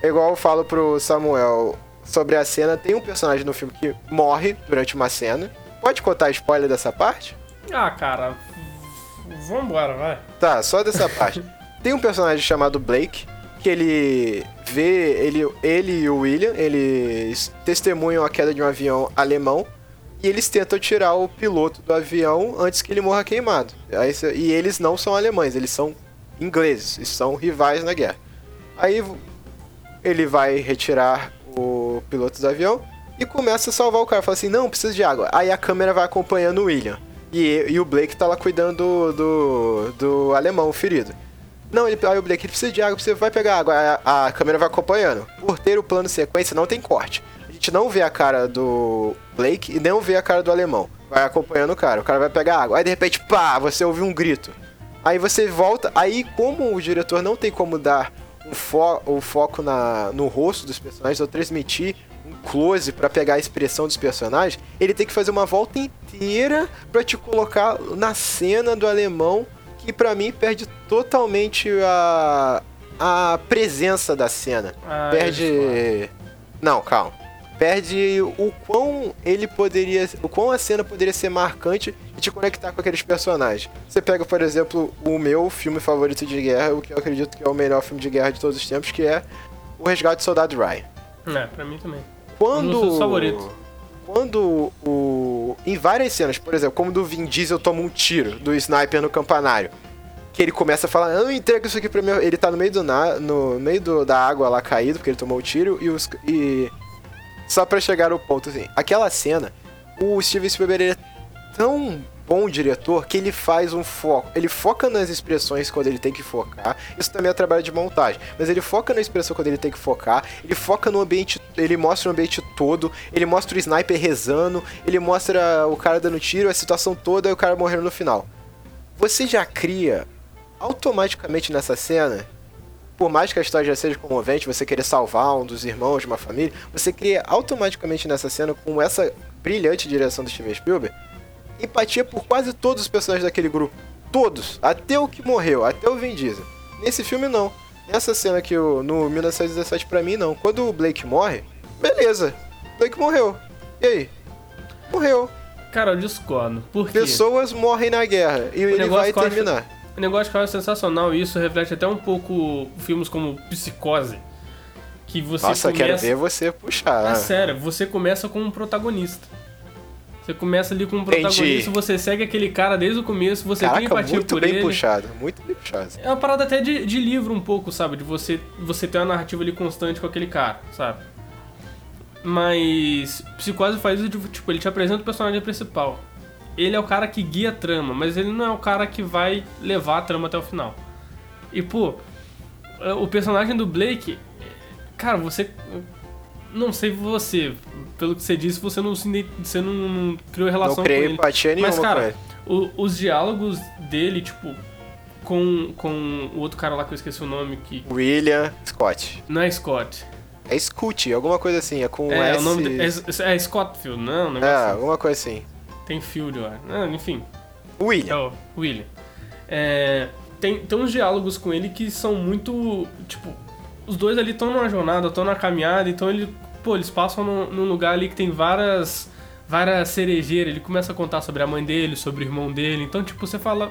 É igual eu falo pro Samuel sobre a cena, tem um personagem no filme que morre durante uma cena. Pode contar spoiler dessa parte? Ah, cara, vambora, vai. Tá, só dessa parte. Tem um personagem chamado Blake, que ele vê, ele, ele e o William, eles testemunham a queda de um avião alemão e eles tentam tirar o piloto do avião antes que ele morra queimado. E eles não são alemães, eles são ingleses, e são rivais na guerra. Aí ele vai retirar o piloto do avião e começa a salvar o cara. Fala assim, não, precisa de água. Aí a câmera vai acompanhando o William. E, e o Blake tá lá cuidando do, do, do alemão ferido. Não, ele, aí o Blake ele precisa de água, você vai pegar água. A, a câmera vai acompanhando. Por ter o plano sequência, não tem corte. A gente não vê a cara do Blake e não vê a cara do alemão. Vai acompanhando o cara. O cara vai pegar água. Aí de repente, pá, você ouve um grito. Aí você volta. Aí, como o diretor não tem como dar um fo o foco na, no rosto dos personagens ou transmitir um close pra pegar a expressão dos personagens, ele tem que fazer uma volta inteira pra te colocar na cena do alemão, que pra mim perde totalmente a, a presença da cena. Ah, perde. Não, calma. Perde o quão ele poderia. O quão a cena poderia ser marcante e te conectar com aqueles personagens. Você pega, por exemplo, o meu filme favorito de guerra, o que eu acredito que é o melhor filme de guerra de todos os tempos, que é O Resgate do Soldado Ryan. É, pra mim também. Quando. Um. Quando o. Em várias cenas, por exemplo, como do Vin Diesel toma um tiro do sniper no campanário. Que ele começa a falar, não, entrega isso aqui pra mim. Ele tá no meio do na... no meio do... da água lá caído, porque ele tomou o tiro, e os. E... Só pra chegar ao ponto, assim. Aquela cena, o Steven Spielberg é tão bom diretor que ele faz um foco. Ele foca nas expressões quando ele tem que focar. Isso também é trabalho de montagem. Mas ele foca na expressão quando ele tem que focar. Ele foca no ambiente. Ele mostra o ambiente todo. Ele mostra o sniper rezando. Ele mostra o cara dando tiro, a situação toda e o cara morrendo no final. Você já cria automaticamente nessa cena. Por mais que a história já seja comovente, você querer salvar um dos irmãos de uma família, você cria automaticamente nessa cena, com essa brilhante direção do Steven Spielberg, empatia por quase todos os personagens daquele grupo. Todos. Até o que morreu, até o Vin Diesel. Nesse filme, não. Nessa cena o- no 1917, pra mim, não. Quando o Blake morre, beleza. Blake morreu. E aí? Morreu. Cara, eu discordo. Por quê? Pessoas morrem na guerra. E ele negócio vai que terminar. O negócio que eu acho sensacional, e isso reflete até um pouco filmes como Psicose. Que você Nossa, começa... quero ver você puxar. É sério, você começa com um protagonista. Você começa ali com um Entendi. protagonista, você segue aquele cara desde o começo, você tem Caraca, empatia muito por bem ele. puxado. Muito bem puxado. É uma parada até de, de livro um pouco, sabe? De você, você ter uma narrativa ali constante com aquele cara, sabe? Mas Psicose faz isso, de, tipo, ele te apresenta o personagem principal. Ele é o cara que guia a trama, mas ele não é o cara que vai levar a trama até o final. E, pô, o personagem do Blake, cara, você... Não sei você, pelo que você disse, você não, se você não, não criou relação Não com criei ele. empatia Mas, com cara, o- os diálogos dele, tipo, com, com o outro cara lá que eu esqueci o nome, que William Scott. não é Scott. É Scoot, alguma coisa assim. É com é, S... o nome de, é, é Scottfield, não? Um É, negócio assim. alguma coisa assim. Tem Field, acho. Ah, enfim, é William. o William. É, tem, tem uns diálogos com ele que são muito, tipo, os dois ali estão numa jornada, estão na caminhada, então ele, pô, eles passam num, num lugar ali que tem várias várias cerejeiras, ele começa a contar sobre a mãe dele, sobre o irmão dele, então tipo, você fala,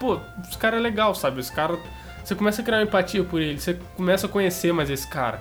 pô, esse cara é legal, sabe? Esse cara, você começa a criar uma empatia por ele, você começa a conhecer mais esse cara.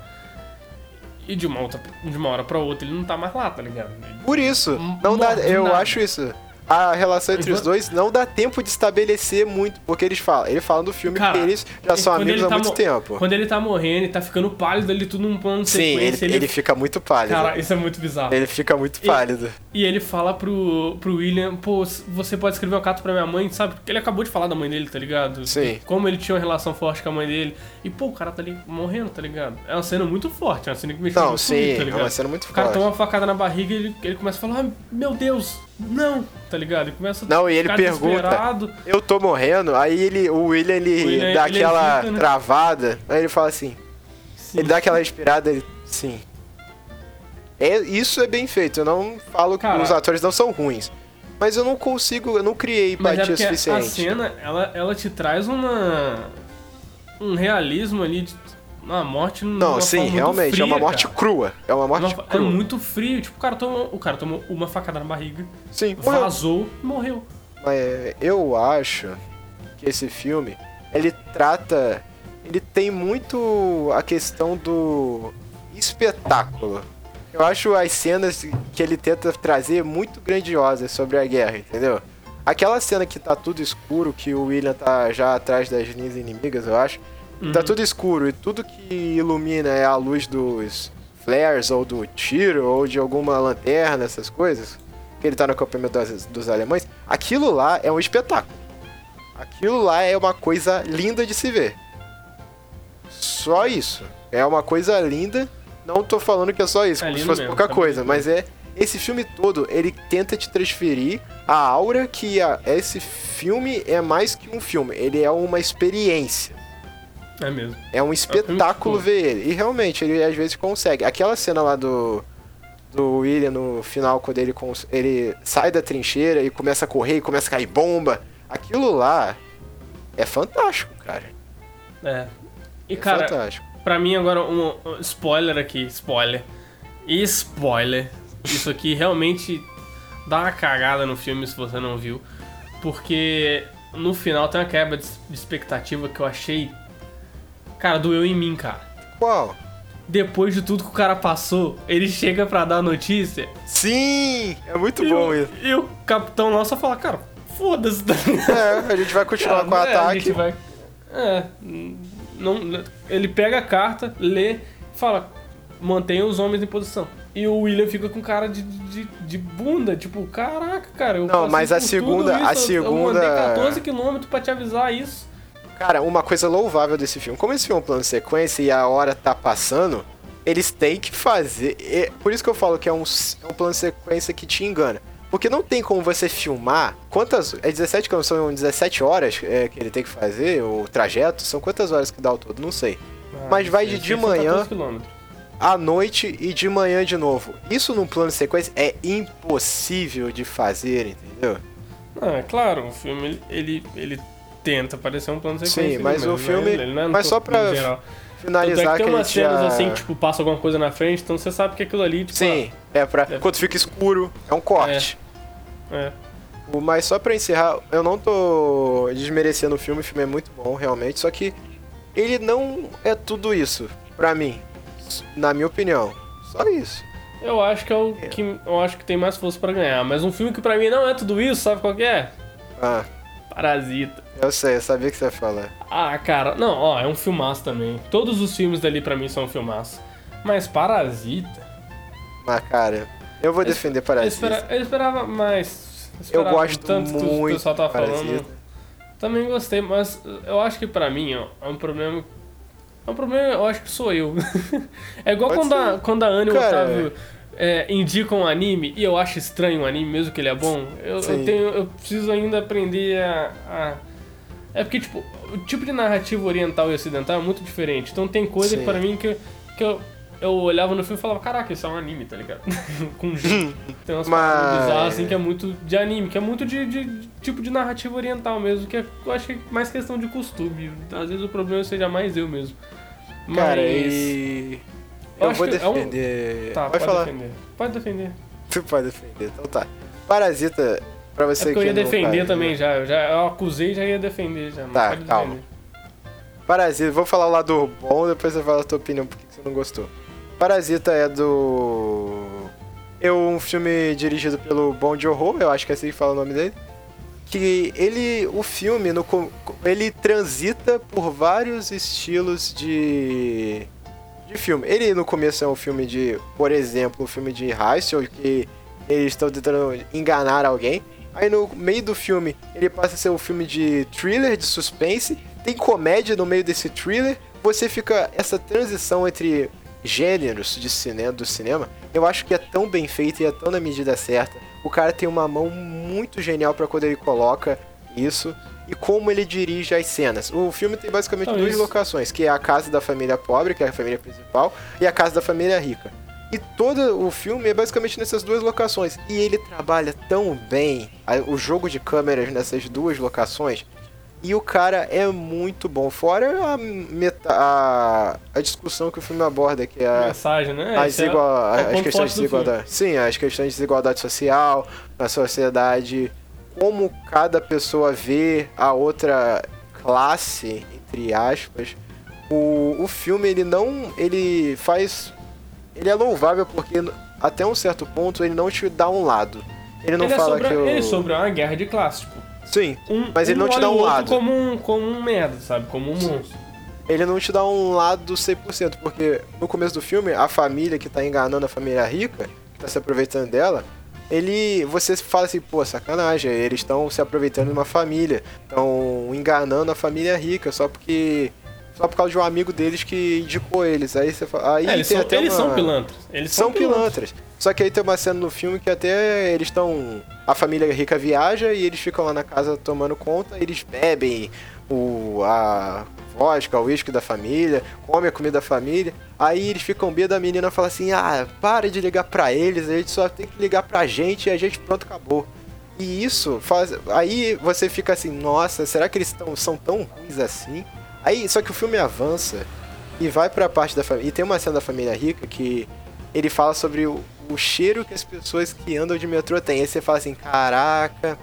E de uma, outra, de uma hora pra outra ele não tá mais lá, tá ligado? Por isso, M- não dá, eu nada. acho isso. A relação entre E os dois não dá tempo de estabelecer muito, porque eles falam, ele fala do filme Cara, que eles já e são amigos ele há tá muito tempo. Quando ele tá morrendo e tá ficando pálido ali, tudo num plano de Sim, ele, sequência, ele fica muito pálido. Cara, isso é muito bizarro. Ele fica muito E- pálido. E ele fala pro, pro William, pô, você pode escrever uma carta pra minha mãe, sabe? Porque ele acabou de falar da mãe dele, tá ligado? Sim. Como ele tinha uma relação forte com a mãe dele. E, pô, o cara tá ali morrendo, tá ligado? É uma cena muito forte, é uma cena que mexeu Não, muito sim, comigo, tá é ligado? uma cena muito O cara forte. toma uma facada na barriga e ele, ele começa a falar, ah, meu Deus, não, tá ligado? Ele começa a Não, e ele pergunta. Eu tô morrendo, aí ele, o William, ele O William, dá ele aquela hesita, né? travada, aí ele fala assim, Sim. ele dá aquela respirada, ele, sim. É, isso é bem feito, eu não falo que os atores não são ruins. Mas eu não consigo, eu não criei é empatia a suficiente. cena, ela, ela te traz uma... Um realismo ali de uma morte Não, sim, realmente, fria, é uma morte cara. crua. É uma morte Uma- é crua. muito frio. Tipo, o cara tomou, o cara tomou uma facada na barriga, Sim, vazou e morreu. Mas é, eu acho que esse filme, ele trata. Ele tem muito a questão do espetáculo. Eu acho as cenas que ele tenta trazer muito grandiosas sobre a guerra, entendeu? Aquela cena que tá tudo escuro, que o William tá já atrás das linhas inimigas, eu acho. Tá tudo escuro e tudo que ilumina é a luz dos flares, ou do tiro, ou de alguma lanterna, essas coisas. Que ele tá no acampamento dos, dos alemães. Aquilo lá é um espetáculo. Aquilo lá é uma coisa linda de se ver. Só isso. É uma coisa linda. Não tô falando que é só isso, É como se fosse mesmo, pouca tá coisa, mas é. Esse filme todo, ele tenta te transferir a aura que a- esse filme é mais que um filme. Ele é uma experiência. É mesmo. É um espetáculo filme ver ele. E realmente, ele às vezes consegue. Aquela cena lá do. Do William no final, quando ele, ele sai da trincheira e começa a correr e começa a cair bomba. Aquilo lá é fantástico, cara. É. E, É cara, fantástico. pra mim agora, um, um spoiler aqui, spoiler. Spoiler. Isso aqui realmente dá uma cagada no filme se você não viu. Porque no final tem uma quebra de expectativa que eu achei. Cara, doeu em mim, cara. Qual? Depois de tudo que o cara passou, ele chega pra dar a notícia Sim! É muito e, bom o, isso. e o capitão nosso fala, cara, foda-se. tá? É, a gente vai continuar com o É, A ataque. gente vai. É. Não, ele pega a carta, lê, fala, mantenha os homens em posição. E o William fica com cara de, de, de bunda, tipo, caraca, cara. Eu Não, mas a segunda- a isso, eu- mandei segunda- 14 km pra te avisar isso. Cara, uma coisa louvável desse filme, como esse filme é um plano de sequência e a hora tá passando, eles têm que fazer. é- por isso que eu falo que é um, é um plano de sequência que te engana. Porque não tem como você filmar. Quantas. É 17 km, são 17 horas é, que ele tem que fazer, o trajeto. São quantas horas que dá o todo? Não sei. Mas vai de- de que manhã. 14 quilômetros. À noite e de manhã de novo. Isso num plano de sequência é impossível de fazer, entendeu? Ah, é claro, o filme ele, ele, ele tenta parecer um plano sequência. Sim, mas ali o mesmo, filme- Ele, ele não é mas só pra geral. Tanto Finalizar é que tem umas cenas já... assim, tipo, passa alguma coisa na frente, então você sabe que aquilo ali, tipo. Sim, é pra. É. Quando fica escuro, é um corte. ah, é. O- Mas só pra encerrar, eu não tô desmerecendo o filme, o filme é muito bom, realmente, só que ele não é tudo isso, pra mim, na minha opinião. Só isso. Eu acho que é o que eu acho que tem mais força pra ganhar. Mas um filme que pra mim não é tudo isso, sabe qual que é? Ah, Parasita. Eu sei, eu sabia que você ia falar. Ah, cara, não, ó, é um filmaço também. Todos os filmes dali pra mim são um filmaço. Mas Parasita. Mas, cara, eu vou Eu- defender Eu, Parasita. espera- eu esperava mais. Eu esperava gosto tanto que o muito pessoal tava Parasita. falando. Também gostei, mas eu acho que pra mim, ó, é um problema. É um problema, eu acho que sou eu. é igual Pode quando a, quando a Ana e o Otávio é, indicam um anime e eu acho estranho o anime, mesmo que ele é bom. Eu, eu tenho. Eu preciso ainda aprender a. a- É porque, tipo, o tipo de narrativa oriental e ocidental é muito diferente. Então tem coisa Sim. pra mim que, que eu. Eu olhava no filme e falava, caraca, isso é um anime, tá ligado? Com G. Tem umas Mas- bizarras assim que é muito de anime, que é muito de, de- de tipo de narrativa oriental mesmo, que é, eu acho que é mais questão de costume. Às vezes o problema seja mais eu mesmo. Mas. Cara, e. Eu Eu, vou que é um- defender. Tá, pode, pode falar. defender. Pode defender. Tu pode defender, então tá. Parasita, pra É você eu que ia não defender também já. Eu, já. eu acusei e já ia defender já. Tá, calma. defender. Parasita, vou falar o lado bom, depois você fala a tua opinião porque você não gostou. Parasita é do. É um filme dirigido pelo Bong Joon-ho, eu acho que é assim que fala o nome dele. Que ele, o filme, no, ele transita por vários estilos de, de filme. Ele no começo é um filme de, por exemplo, um filme de heist, que eles estão tentando enganar alguém. Aí no meio do filme ele passa a ser um filme de thriller, de suspense. Tem comédia no meio desse thriller. Você fica essa transição entre gêneros de cinema, do cinema. Eu acho que é tão bem feito e é tão na medida certa. O cara tem uma mão muito genial para quando ele coloca isso e como ele dirige as cenas. O filme tem basicamente Então, duas isso. locações, que é a casa da família pobre, que é a família principal, e a casa da família rica. E todo o filme é basicamente nessas duas locações. E ele trabalha tão bem o jogo de câmeras nessas duas locações. E o cara é muito bom. Fora a, meta, a, a discussão que o filme aborda, que é a, Mensagem, né? as, é- igua- é o as questões de desigualdade. Sim, as questões de desigualdade social na sociedade, como cada pessoa vê a outra classe, entre aspas. O, o filme ele não, ele faz, ele é louvável porque até um certo ponto ele não te dá um lado. Ele não ele, é fala sobre, que o... ele é sobre uma guerra de classe, tipo. Sim, Um, Mas ele um não te dá um lado. Como um, como um merda, sabe? Como um monstro. ele não te dá um lado 100%, porque no começo do filme, a família que tá enganando a família rica, que tá se aproveitando dela, ele, você fala assim, pô, sacanagem, eles estão se aproveitando de uma família, estão enganando a família rica, só porque, só por causa de um amigo deles que indicou eles, aí você fala, aí É, eles são, até eles uma... são pilantras. Eles São pilantras. Só que aí tem uma cena no filme que até eles estão. A família rica viaja e eles ficam lá na casa tomando conta, eles bebem o, a vodka, o uísque da família, comem a comida da família. Aí eles ficam bêbados, a menina fala assim: ah, para de ligar pra eles, a gente só tem que ligar pra gente e a gente pronto, acabou. E isso faz. Aí você fica assim, nossa, será que eles tão, são tão ruins assim? Aí, só que o filme avança e vai pra parte da família. E tem uma cena da família rica que ele fala sobre o, o cheiro que as pessoas que andam de metrô têm. Aí você fala assim, caraca,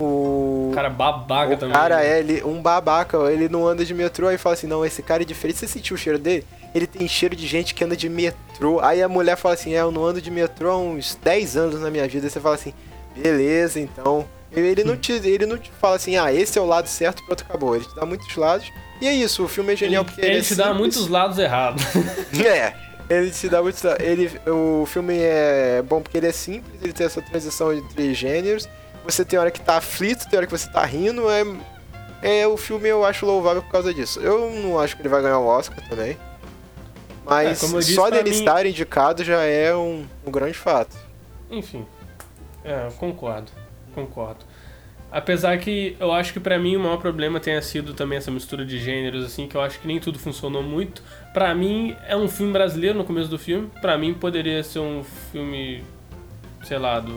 o. Cara babaca o também. cara né? é ele, um babaca, ele não anda de metrô, aí fala assim, não, esse cara é diferente. Você sentiu o cheiro dele? Ele tem cheiro de gente que anda de metrô. Aí a mulher fala assim, é, eu não ando de metrô há uns 10 anos na minha vida. Aí você fala assim, beleza, então. Ele não te, ele não te fala assim, ah, esse é o lado certo, pronto, acabou. Ele te dá muitos lados. E é isso, o filme é genial Ele, porque ele, ele é te dá simples. muitos lados errados. É, ele te dá muito. Ele, o filme é bom porque ele é simples, ele tem essa transição entre gêneros. Você tem hora que tá aflito, tem hora que você tá rindo. É, é o filme eu acho louvável por causa disso. Eu não acho que ele vai ganhar o Oscar também. Mas É, disse, só dele mim- estar indicado já é um, um grande fato. Enfim. É, eu concordo. Concordo. Apesar que eu acho que pra mim o maior problema tenha sido também essa mistura de gêneros, assim, que eu acho que nem tudo funcionou muito. Pra mim, é um filme brasileiro no começo do filme. Pra mim, poderia ser um filme, sei lá, do.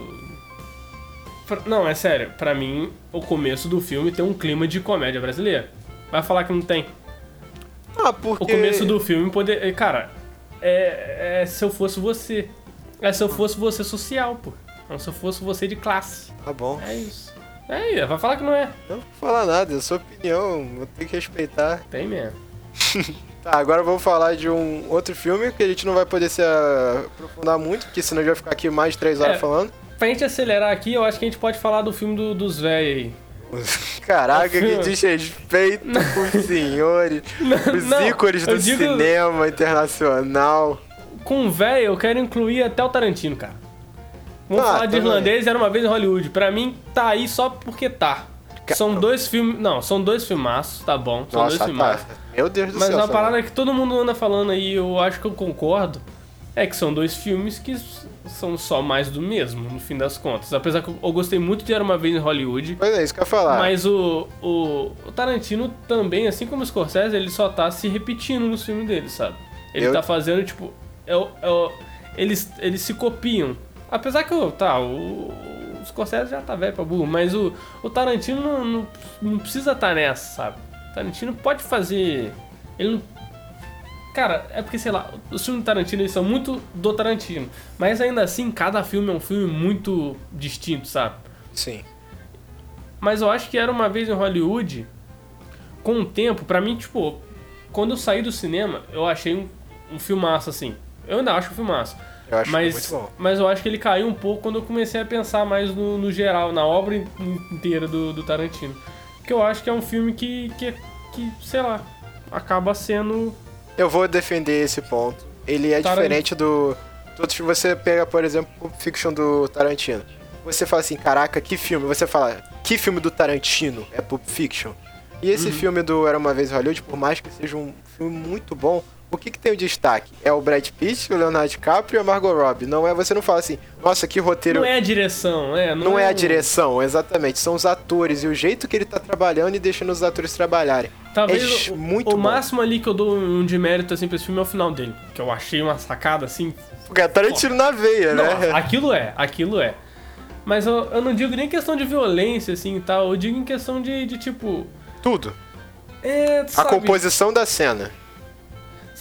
Não, é sério. Pra mim, o começo do filme tem um clima de comédia brasileira. Vai falar que não tem. Ah, porque. O começo do filme poder. Cara, é, é se eu fosse você. É se eu fosse você social, pô. Não se eu fosse você de classe. Tá bom. É isso. É, vai falar que não é. Não vou falar nada, é sua opinião, eu tenho que respeitar. Tem mesmo. Tá, agora vamos falar de um outro filme que a gente não vai poder se aprofundar muito, porque senão a gente vai ficar aqui mais de três horas É. falando. Pra gente acelerar aqui, eu acho que a gente pode falar do filme do- dos velhos aí. Caraca, que desrespeito com os senhores, os não, ícones do eu digo- cinema internacional. Com velho, eu quero incluir até o Tarantino, cara. Vamos Ah, falar de irlandês, era uma vez em Hollywood. Pra mim, tá aí só porque tá. São dois filmes. Não, são dois filmaços, tá bom. São Nossa, dois filmaços. tá. Meu Deus do Mas céu. uma Samuel. parada que todo mundo anda falando aí, eu acho que eu concordo, é que são dois filmes que são só mais do mesmo, no fim das contas. Apesar que eu- gostei muito de Era Uma Vez em Hollywood, Pois é, isso que eu ia falar. mas o, o, o Tarantino também, assim como o Scorsese, ele só tá se repetindo nos filmes dele, sabe? Ele Eu- tá fazendo, tipo, é, o- é eles, eles se copiam. Apesar que, o- tá, o, o Scorsese já tá velho pra burro, mas o, o Tarantino não, não, não precisa estar nessa, sabe? O Tarantino pode fazer... Ele não Cara, é porque, sei lá, os filmes do Tarantino eles são muito do Tarantino. Mas ainda assim, cada filme é um filme muito distinto, sabe? Sim. Mas eu acho que era uma vez em Hollywood, com o tempo, pra mim, tipo, quando eu saí do cinema, eu achei um, um filmaço, assim. Eu ainda acho um filmaço. Eu acho mas, muito bom. mas eu acho que ele caiu um pouco quando eu comecei a pensar mais no, no geral, na obra in- inteira do, do Tarantino. Porque eu acho que é um filme que, que, que sei lá, acaba sendo Eu vou defender esse ponto. Ele é diferente do. filme. Você pega, por exemplo, Pulp Fiction do Tarantino. Você fala assim, caraca, que filme? Você fala, que filme do Tarantino é Pulp Fiction? E esse filme do Era Uma Vez Hollywood, por mais que seja um filme muito bom, o que, que tem o destaque? É o Brad Pitt, o Leonardo DiCaprio e a Margot Robbie. Não é, você não fala assim, nossa, que roteiro... Não é a direção, é. Não, Não é a um- direção, exatamente. São os atores e o jeito que ele tá trabalhando e deixando os atores trabalharem. Talvez é o, muito o bom. máximo ali que eu dou um de mérito assim, pra esse filme é o final dele. Que eu achei uma sacada assim. Porque é Tarantino na veia, Não, né? aquilo é, aquilo é. Mas eu, eu não digo nem questão de violência, assim e tal. Eu digo em questão de, de tipo. Tudo. É, A composição da cena.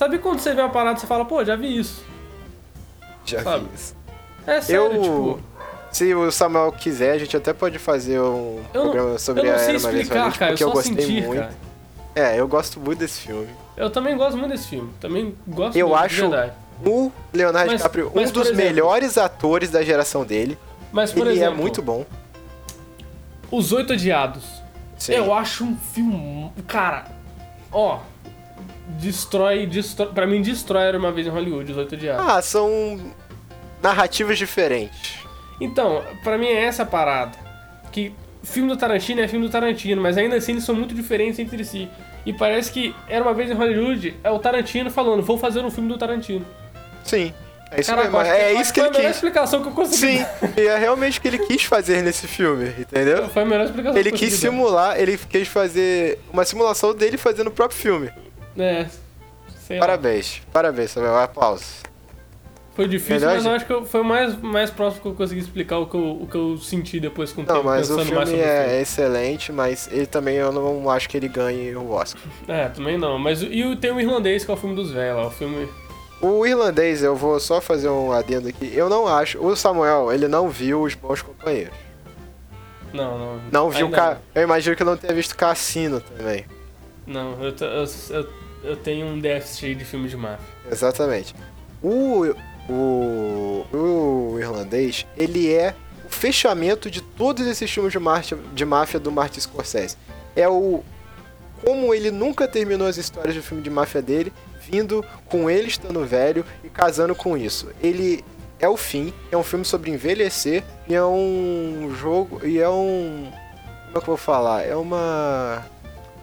Sabe quando você vê uma parada e você fala, pô, já vi isso. Já Sabe? vi isso. É sério, Eu. tipo. Se o Samuel quiser, a gente até pode fazer um Eu não, programa sobre eu não a sei Era Uma Vez em explicar, Hollywood, cara. Eu porque só eu gostei senti, muito. cara. É, eu gosto muito desse filme. Eu também gosto muito desse filme. Também gosto Eu muito, acho o Leonardo Mas- DiCaprio mas, um dos exemplo- melhores atores da geração dele. Mas, por Ele exemplo, é muito bom. Os Oito Odiados. Sim. Eu acho um filme. Cara, ó. Destrói, destrói. Pra mim, destrói Era uma vez em Hollywood, Os Oito Odiados. Ah, são narrativas diferentes. Então, pra mim é essa a parada. Que filme do Tarantino é filme do Tarantino, mas ainda assim eles são muito diferentes entre si. E parece que Era uma vez em Hollywood é o Tarantino falando, vou fazer um filme do Tarantino. Sim. É isso Caraca, mesmo. É isso que foi ele a melhor quis. explicação que eu consegui. Sim, e é realmente o que ele quis fazer nesse filme, entendeu? Foi a melhor explicação Ele que eu quis simular, ele quis fazer uma simulação dele fazendo o próprio filme. É. Sei lá. Parabéns, parabéns, Samuel. Aplausos. Foi difícil, Melhor mas eu acho que foi o mais, mais próximo que eu consegui explicar o que eu, o que eu senti depois com o Não, tempo, mas o filme é filme. excelente, mas ele também eu não acho que ele ganhe o Oscar. É, também não. Mas e tem o irlandês, que é o filme dos velhos lá. O filme. O irlandês, eu vou só fazer um adendo aqui. Eu não acho. O Samuel, ele não viu os bons companheiros. Não, não. Não viu. Ca... Eu imagino que não tenha visto Cassino também. Não, eu, eu, eu, eu tenho um déficit de filme de máfia. Exatamente. O, o, o irlandês, ele é o fechamento de todos esses filmes de, máfia, de máfia do Martin Scorsese. É o. Como ele nunca terminou as histórias do filme de máfia dele, vindo com ele estando velho e casando com isso. Ele é o fim, é um filme sobre envelhecer e é um jogo. E é um. Como é que eu vou falar? É uma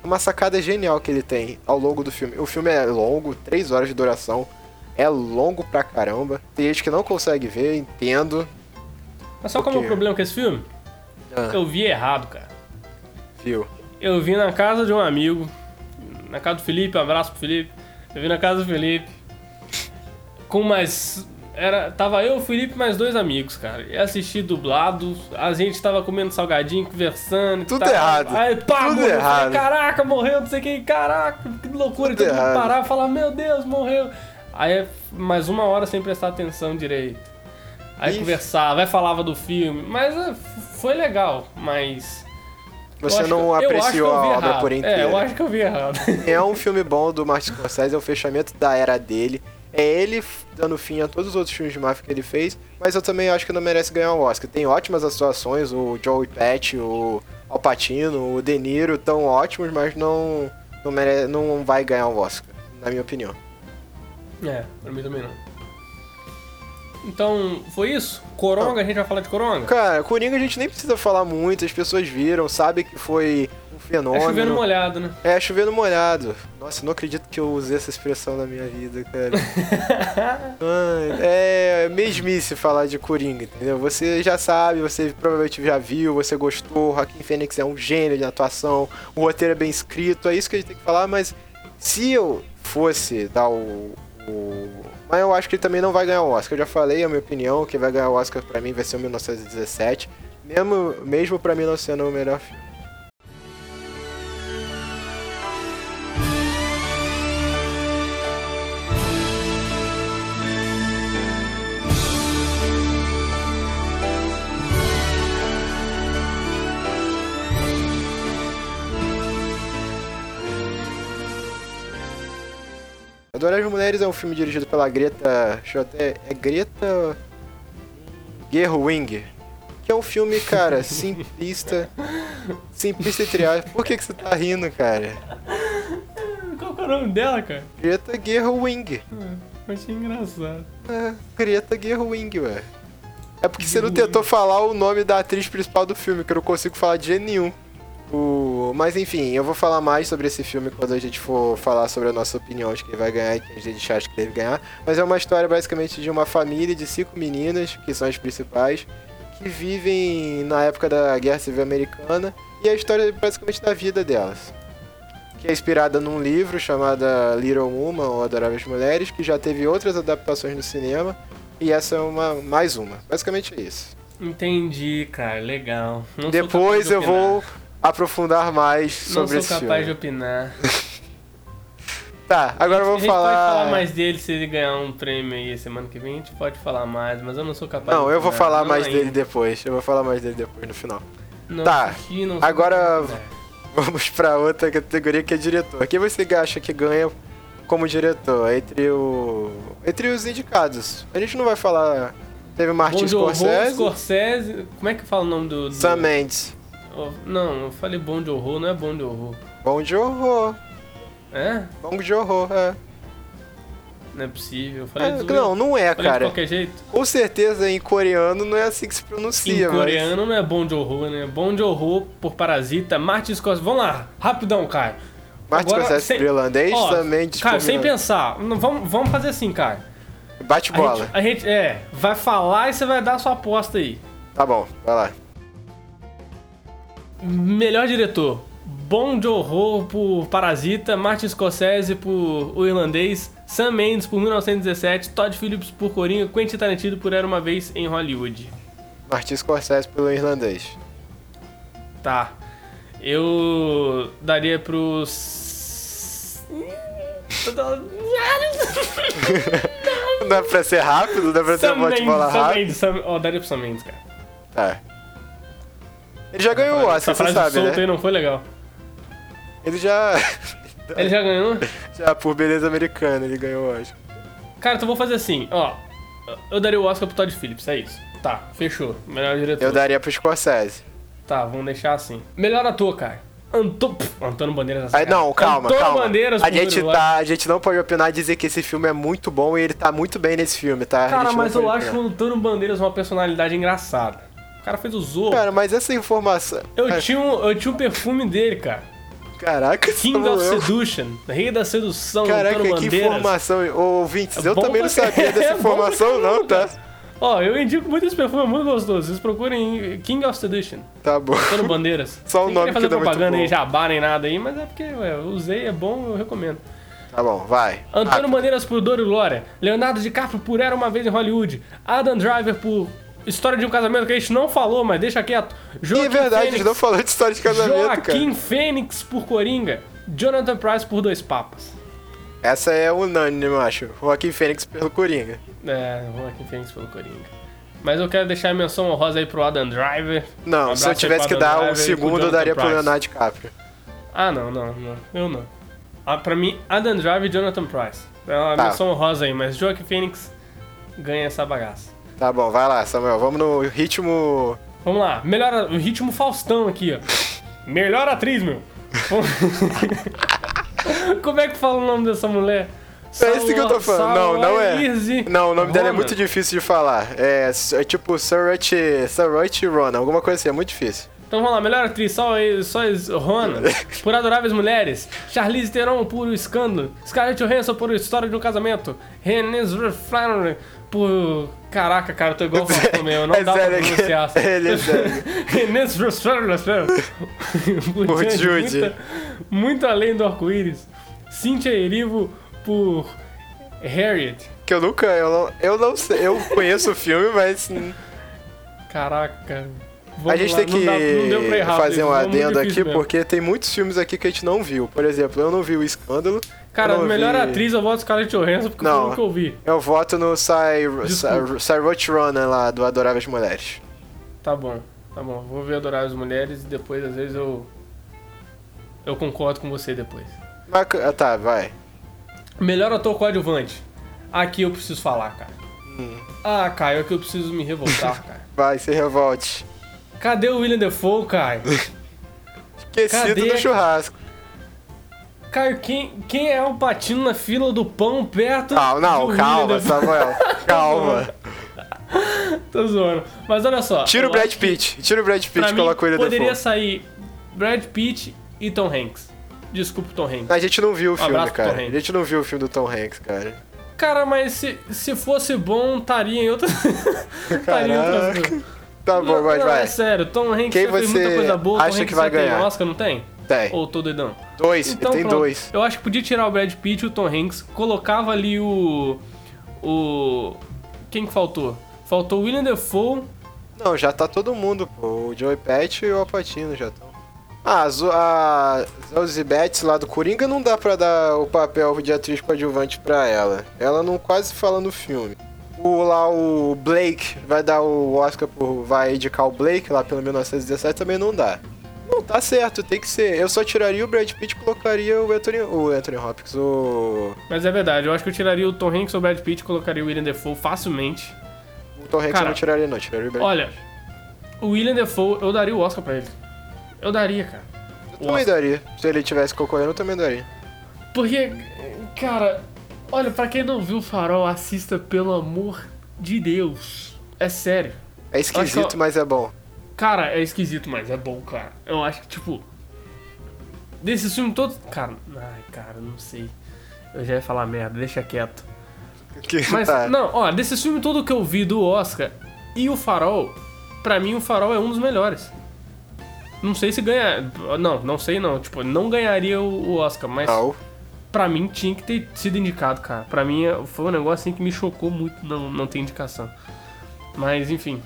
uma sacada genial que ele tem ao longo do filme. O filme é longo, 3 horas de duração. É longo pra caramba. Tem gente que não consegue ver, entendo. Mas sabe qual é o problema com esse filme? Ah, Eu vi errado, cara. viu? Eu vi na casa de um amigo, na casa do Felipe, um abraço pro Felipe. Eu vi na casa do Felipe, com mais. Era, tava eu, o Felipe mais dois amigos, cara. E assisti dublado, a gente tava comendo salgadinho, conversando. Tudo tal. errado. Aí, pá, Tudo morreu. Eu falei, errado. Caraca, morreu, não sei quem, caraca, que loucura. Tudo mundo errado. parava e falava, meu Deus, morreu. Aí mais uma hora sem prestar atenção direito. Aí Ixi. conversava, aí falava do filme. Mas f- foi legal, mas. Você não que- apreciou a obra errado. por inteira. É, eu acho que eu vi errado. É um filme bom do Martin Scorsese, é o fechamento da era dele. É ele dando fim a todos os outros filmes de máfia que ele fez, mas eu também acho que não merece ganhar o Oscar. Tem ótimas atuações, o Joey Pesci, o Al Pacino, o De Niro, tão ótimos, mas não, não, mere... não vai ganhar o Oscar, na minha opinião. É, pra mim também não. Então, foi isso? Coronga, a gente vai falar de Coronga? Cara, Coringa a gente nem precisa falar muito, as pessoas viram, sabem que foi um É fenômeno. chovendo molhado, né? É, chovendo molhado. Nossa, eu não acredito que eu usei essa expressão na minha vida, cara. Ai, é mesmice falar de Coringa, entendeu? Você já sabe, você provavelmente já viu, você gostou, o Joaquim Fênix é um gênio de atuação, o roteiro é bem escrito, é isso que a gente tem que falar, mas se eu fosse dar o... o- Mas eu acho que ele também não vai ganhar o Oscar, eu já falei a minha opinião, quem vai ganhar o Oscar pra mim vai ser o 1917, mesmo, mesmo pra mim não sendo o melhor filme. Adoráveis Mulheres é um filme dirigido pela Greta. Deixa eu até. É Greta. Gerwig. Que é um filme, cara, simplista. Simplista entre aspas. Por que, que você tá rindo, cara? Qual que é o nome dela, cara? Greta Gerwig. Eu achei engraçado. É, Greta Gerwig, ué. É porque você não tentou falar o nome da atriz principal do filme, que eu não consigo falar de jeito nenhum. O... Mas enfim, eu vou falar mais sobre esse filme quando a gente for falar sobre a nossa opinião de quem vai ganhar e quem a gente acha que deve ganhar. Mas é uma história basicamente de uma família de cinco meninas, que são as principais, que vivem na época da Guerra Civil Americana. E a história é basicamente da vida delas. Que é inspirada num livro chamado Little Woman, ou Adoráveis Mulheres, que já teve outras adaptações no cinema. E essa é uma mais uma. Basicamente é isso. Entendi, cara. Legal. Não Depois de eu vou aprofundar mais Não sobre sou esse capaz de filme. opinar. Tá, agora eu a vou gente pode falar. falar mais dele se ele ganhar um prêmio aí semana que vem. A gente pode falar mais, mas eu não sou capaz Não, eu vou falar Não mais ainda. dele depois. Eu vou falar mais dele depois no final. Não, Tá, aqui não sou agora-. Vamos pra outra categoria que é diretor. Quem você acha que ganha como diretor entre o entre os indicados? A gente não vai falar. Teve Martin Scorsese, Scorsese. Como é que fala o nome do. do... Sam Mendes, Oh, não, eu falei Bom Joon-ho, não é Bom Joon-ho. Bong Joon-ho, É? Bong Joon-ho, é. Não é possível. Eu falei É, de Não, não é, falei de cara. qualquer jeito. Com certeza em coreano não é assim que se pronuncia, Em mas... coreano não é Bom Joon-ho, né? Bom Joon-ho por Parasita, Martin Scorsese. Vamos lá, rapidão, Caio. Martin Scorsese sem- irlandês, Ó, Mendes Cara, sem pensar. Vamos, vamos fazer assim, cara. Bate A bola. gente, a gente, é, vai falar e você vai dar a sua aposta aí. Tá bom, vai lá. Melhor diretor. Bong Joon-ho por Parasita, Martin Scorsese por O Irlandês, Sam Mendes por 1917, Todd Phillips por Coringa, Quentin Tarantino por Era Uma Vez em Hollywood. Martin Scorsese pelo irlandês. Tá. Eu daria pros... Não dá pra ser rápido? Não dá pra ser Sam bola Mendes, Sam rápido? Mendes, Sam... Ó, daria pro Sam Mendes, cara. Tá. Ele já ganhou o Oscar, você sabe, solta né? aí não foi legal. Ele já... Ele já ganhou? já por beleza americana ele ganhou o Oscar. Cara, então vou fazer assim, ó. Eu daria o Oscar pro Todd Phillips, é isso. Tá, fechou. Melhor diretor. Eu daria pro Scorsese. Tá, vamos deixar assim. Melhor ator, cara. Anto... Antônio Bandeiras. Aí, não, calma, Antônio calma. Bandeiras a gente, tá, a gente não pode opinar e dizer que esse filme é muito bom e ele tá muito bem nesse filme, tá? Cara, mas eu pode acho o opinar. Antônio Bandeiras uma personalidade engraçada. O cara fez o Zorro. Cara, mas essa informação... eu, Cara, tinha um, eu tinha um perfume dele, cara. Caraca, King of Samuel. Seduction. Rei da sedução, Caraca, Antônio que Bandeiras. informação. Ô, ouvintes, É eu também não sabia dessa É bom informação, não, tá? Ó, eu indico muito esse perfume, é muito gostoso. Vocês procurem King of Seduction. Tá bom. Antônio Bandeiras. Só o Sem nome fazer que muito propaganda aí, jabá nem nada aí, mas é porque ué, eu usei, é bom, eu recomendo. Tá bom, vai. Antônio Ah, Bandeiras por Dor e Glória. Leonardo DiCaprio por Era Uma Vez em Hollywood. Adam Driver por História de um Casamento, que a gente não falou, mas deixa quieto. Joaquim é verdade, a Fênix, gente não falou de história de casamento, Joaquim cara. Fênix por Coringa. Jonathan Price por Dois Papas. Essa é unânime, eu acho. Joaquim Fênix pelo Coringa. É, Joaquim Fênix pelo Coringa. Mas eu quero deixar a menção honrosa aí pro Adam Driver. Não, Um se eu tivesse pro que dar um Driver pro segundo, eu daria pro Pryce. Leonardo DiCaprio. Ah, não, não, não. Eu não. Ah, pra mim, Adam Driver e Jonathan Price. É uma Tá. menção honrosa aí, mas Joaquin Phoenix ganha essa bagaça. Tá bom, vai lá, Samuel. Vamos no ritmo. Vamos lá, melhor o ritmo Faustão aqui, ó. Melhor atriz, meu. Como é que fala o nome dessa mulher? É esse que eu tô falando. Não, não é. Não, o nome dela é muito difícil de falar. É, é tipo Saoirse Saoirse Ronan, alguma coisa assim, é muito difícil. Então vamos lá, melhor atriz, só só Rona, por Adoráveis Mulheres, Charlize Theron por O Escândalo, Scarlett Johansson por História de um Casamento, Renée Zellweger por... Caraca, cara, eu tô igual o meu, não É dá pra sério que- pronunciar. ele é sério. Por muita- Muito além do arco-íris, Cynthia Erivo por Harriet, Que eu nunca. Eu não, eu não sei. Eu conheço o filme, mas. caraca... A vamos gente lá, tem não que dá- não pra errar, fazer um adendo aqui, mesmo. porque tem muitos filmes aqui que a gente não viu. Por exemplo, eu não vi o Escândalo. Cara, eu não melhor vi- atriz eu voto Scarlett Johansson porque Não. foi o que eu. Eu voto no Sai- Desculpa. Saoirse Ronan lá, do Adoráveis Mulheres. Tá bom, tá bom. Vou ver Adorar as Mulheres e depois, às vezes, eu. Eu concordo com você depois. Mas, ah, tá, vai. Melhor ator coadjuvante. Aqui eu preciso falar, cara. Hum. Ah, Caio, é que eu preciso me revoltar, cara. Vai, se revolte. Cadê o William Defoe, Caio? Esquecido Cadê? do churrasco. Caio, quem, quem é o patino na fila do pão perto Não, não, do calma, Defoe? Samuel. Calma. Tô zoando. Mas olha só. Tira o Brad Pitt. Tira o Brad Pitt e coloca William poderia sair Brad Pitt e Tom Hanks. Desculpa, Tom Hanks. A gente não viu o filme, abraço pro cara. Tom A gente não viu o filme do Tom Hanks, cara. Cara, mas se, se fosse bom, estaria em outra. estaria em coisas. Tá bom, não, mas não, vai. É sério, Tom Hanks Quem você muita coisa boa. Tom acha Hanks que vai ganhar? Oscar, não tem? Tem. Ou tô doidão? Dois, Então, tem pronto. dois. Eu acho que podia tirar o Brad Pitt e o Tom Hanks, colocava ali o. O. Quem que faltou? Faltou o William Defoe. Não, já tá todo mundo, pô. O Joey Pett e o Alpatino já estão. Ah, a Zoe Betts lá do Coringa não dá pra dar o papel de atriz coadjuvante pra ela. Ela não quase fala no filme. O lá, o Blake, vai dar o Oscar por. Vai indicar o Blake lá pelo 1917 também não dá. Não, tá certo, tem que ser. Eu só tiraria o Brad Pitt e colocaria o Anthony, o Anthony Hopkins, o. Mas é verdade, eu acho que eu tiraria o Tom Hanks ou o Brad Pitt e colocaria o William Defoe facilmente. O Tom Hanks Cara, eu não tiraria, não. Tiraria o Brad Olha, o William Defoe, eu daria o Oscar pra ele. Eu daria, cara. Eu também daria. Se ele tivesse concorrendo, eu também daria. Porque, cara, olha, pra quem não viu o Farol, assista pelo amor de Deus. É sério. É esquisito, só. mas é bom. Cara, é esquisito, mas é bom, cara. Eu acho que, tipo. Desses filmes todos. Cara, ai, cara, não sei. Eu já ia falar merda, deixa quieto. Que- Mas, tá. não, ó, desses filmes todo que eu vi do Oscar e o Farol, pra mim o Farol é um dos melhores. Não sei se ganha. Não, não sei não. Tipo, não ganharia o o Oscar, mas Não. pra mim tinha que ter sido indicado, cara. Pra mim foi um negócio assim que me chocou muito não, não ter indicação. Mas enfim.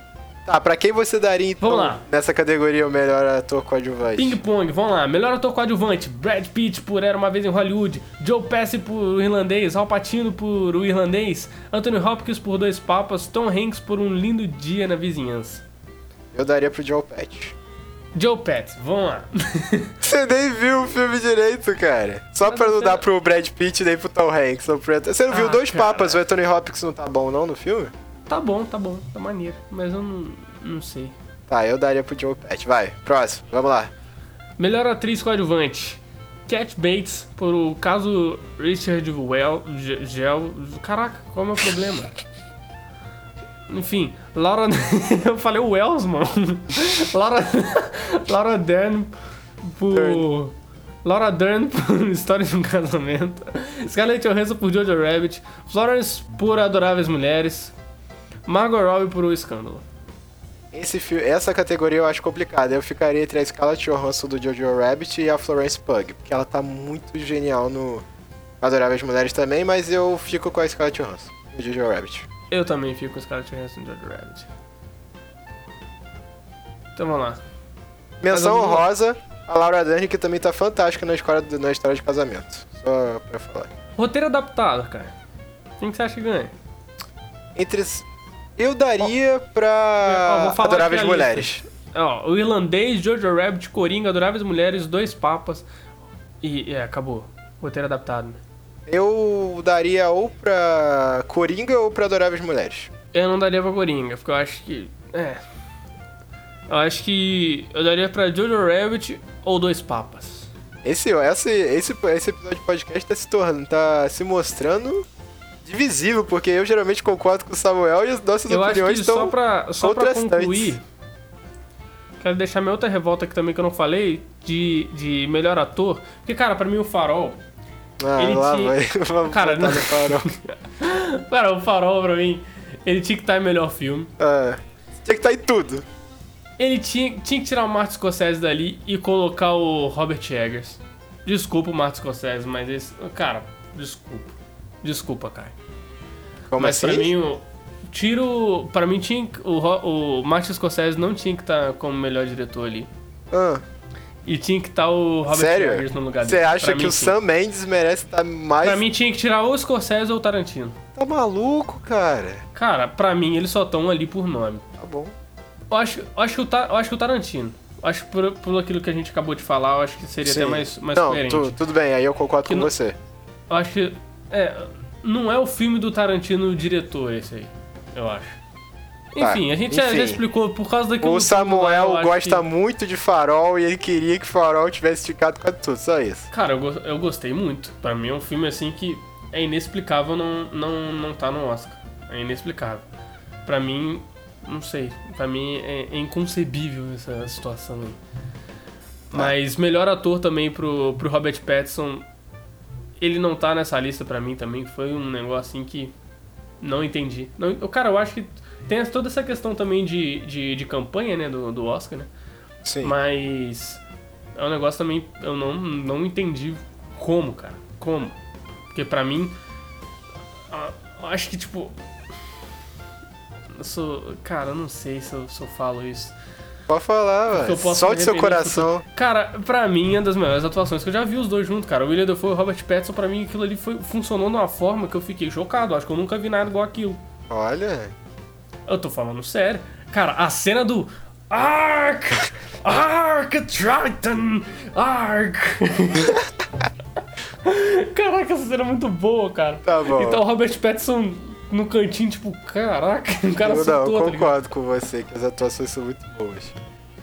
Tá, pra quem você daria então Vamos lá. nessa categoria o melhor ator coadjuvante? Ping Pong, vamos lá. Melhor ator coadjuvante: Brad Pitt por Era uma Vez em Hollywood, Joe Pesci por O Irlandês, Al Pacino por O Irlandês, Anthony Hopkins por Dois Papas, Tom Hanks por Um Lindo Dia na Vizinhança. Eu daria pro Joe Patch. Joe Pesci, vamos lá. Você nem viu o filme direito, cara. Só Mas pra não você- dar pro Brad Pitt e nem pro Tom Hanks. pro- Você não viu Ah, dois cara. papas, o Anthony Hopkins não tá bom não no filme? Tá bom, tá bom, tá maneiro, mas eu não, não sei. Tá, eu daria pro Joe Patch. Vai, próximo, vamos lá. Melhor atriz coadjuvante: Cat Bates por O Caso Richard Well, Ge- Gel. Caraca, qual é o meu problema? Enfim, Laura. eu falei o Wells, mano. Laura. Laura Dern por. Dern. Laura Dern por História de um Casamento. Scarlett Johansson por Jojo Rabbit. Florence por Adoráveis Mulheres. Margot Robbie por O Escândalo. Esse essa categoria eu acho complicada. Eu ficaria entre a Scarlett Johansson do Jojo Rabbit e a Florence Pugh, porque ela tá muito genial no Adoráveis Mulheres também, mas eu fico com a Scarlett Johansson do Jojo Rabbit. Eu também fico com Scarlett Johansson e Jojo Rabbit. Então vamos lá. Menção honrosa, a Laura Dern, que também tá fantástica na história, do- na história de casamento. Só pra falar. Roteiro adaptado, cara. Quem que você acha que ganha? Entre. Eu daria Ó, pra falar Adoráveis. Mulheres. Ó, o irlandês, Jojo Rabbit, Coringa, Adoráveis Mulheres, Dois Papas. E é, acabou. Roteiro adaptado, né? Eu daria ou pra Coringa ou pra Adoráveis Mulheres. Eu não daria pra Coringa, porque eu acho que. É. Eu acho que. Eu daria pra Jojo Rabbit ou Dois Papas. Esse, esse, esse, esse episódio de podcast tá se tornando, tá se mostrando divisível, porque eu geralmente concordo com o Samuel e as nossas Eu opiniões que só estão. pra, só pra concluir. Quero deixar minha outra revolta aqui também que eu não falei, de, de melhor ator. Porque, cara, pra mim o Farol. Ah, ele lá tinha- vai. Cara, não- farol. Cara, o Farol pra mim, ele tinha que estar em melhor filme. Ah, tinha que estar em tudo. Ele tinha, tinha que tirar o Martin Scorsese dali e colocar o Robert Eggers. Desculpa o Martin Scorsese, mas esse. Cara, desculpa. Desculpa, cara. Como mas assim? pra mim, o. Tiro. Pra mim, tinha, o, o Martin Scorsese não tinha que estar como melhor diretor ali. Ah, E tinha que estar o Robert sério? No lugar Você dele. acha Pra que mim, o sim. Sam Mendes merece estar mais. Pra mim, tinha que tirar ou o Scorsese ou o Tarantino. Tá maluco, cara? Cara, pra mim, eles só estão ali por nome. Tá bom. Eu acho, eu acho, que, o, Ta- eu acho que o Tarantino. Eu Acho que por, por aquilo que a gente acabou de falar, eu acho que seria Sim. até mais, mais Não, coerente. tu- tudo bem, aí eu concordo Que com não- você. Eu acho que. É, não é o filme do Tarantino diretor esse aí, eu acho. Tá, Enfim, a gente já- enfim. Já, explicou por causa daquilo O lá, Samuel acho gosta que- muito de farol e ele queria que farol tivesse esticado quase tudo, só isso. Cara, eu, eu gostei muito. Pra mim é um filme assim que é inexplicável não, não, não tá no Oscar. É inexplicável. Pra mim, não sei. Pra mim é, é inconcebível essa situação aí. Mas melhor ator também pro, pro Robert Pattinson. Ele não tá nessa lista pra mim também. Foi um negócio assim que não entendi. Não, cara, eu acho que tem toda essa questão também de, de, de campanha, né, do, do Oscar, né? Sim. Mas é um negócio também eu não, não entendi como, cara. Como? Porque pra mim, eu acho que tipo. Eu sou. Cara, eu não sei se eu, se eu falo isso. Pode falar, Porque velho. Solte seu coração. Cara, pra mim, é uma das melhores atuações que eu já vi os dois juntos, cara. O William Dafoe e o Robert Pattinson, pra mim, aquilo ali foi, funcionou de uma forma que eu fiquei chocado. Acho que eu nunca vi nada igual aquilo. Olha. Eu tô falando sério. Cara, a cena do Ark! Ark Triton! Ark! Caraca, essa cena é muito boa, cara. Tá bom. Então o Robert Pattinson no cantinho, tipo, caraca, o cara eu não, soltou, tá ligado? concordo com você que as atuações são muito boas.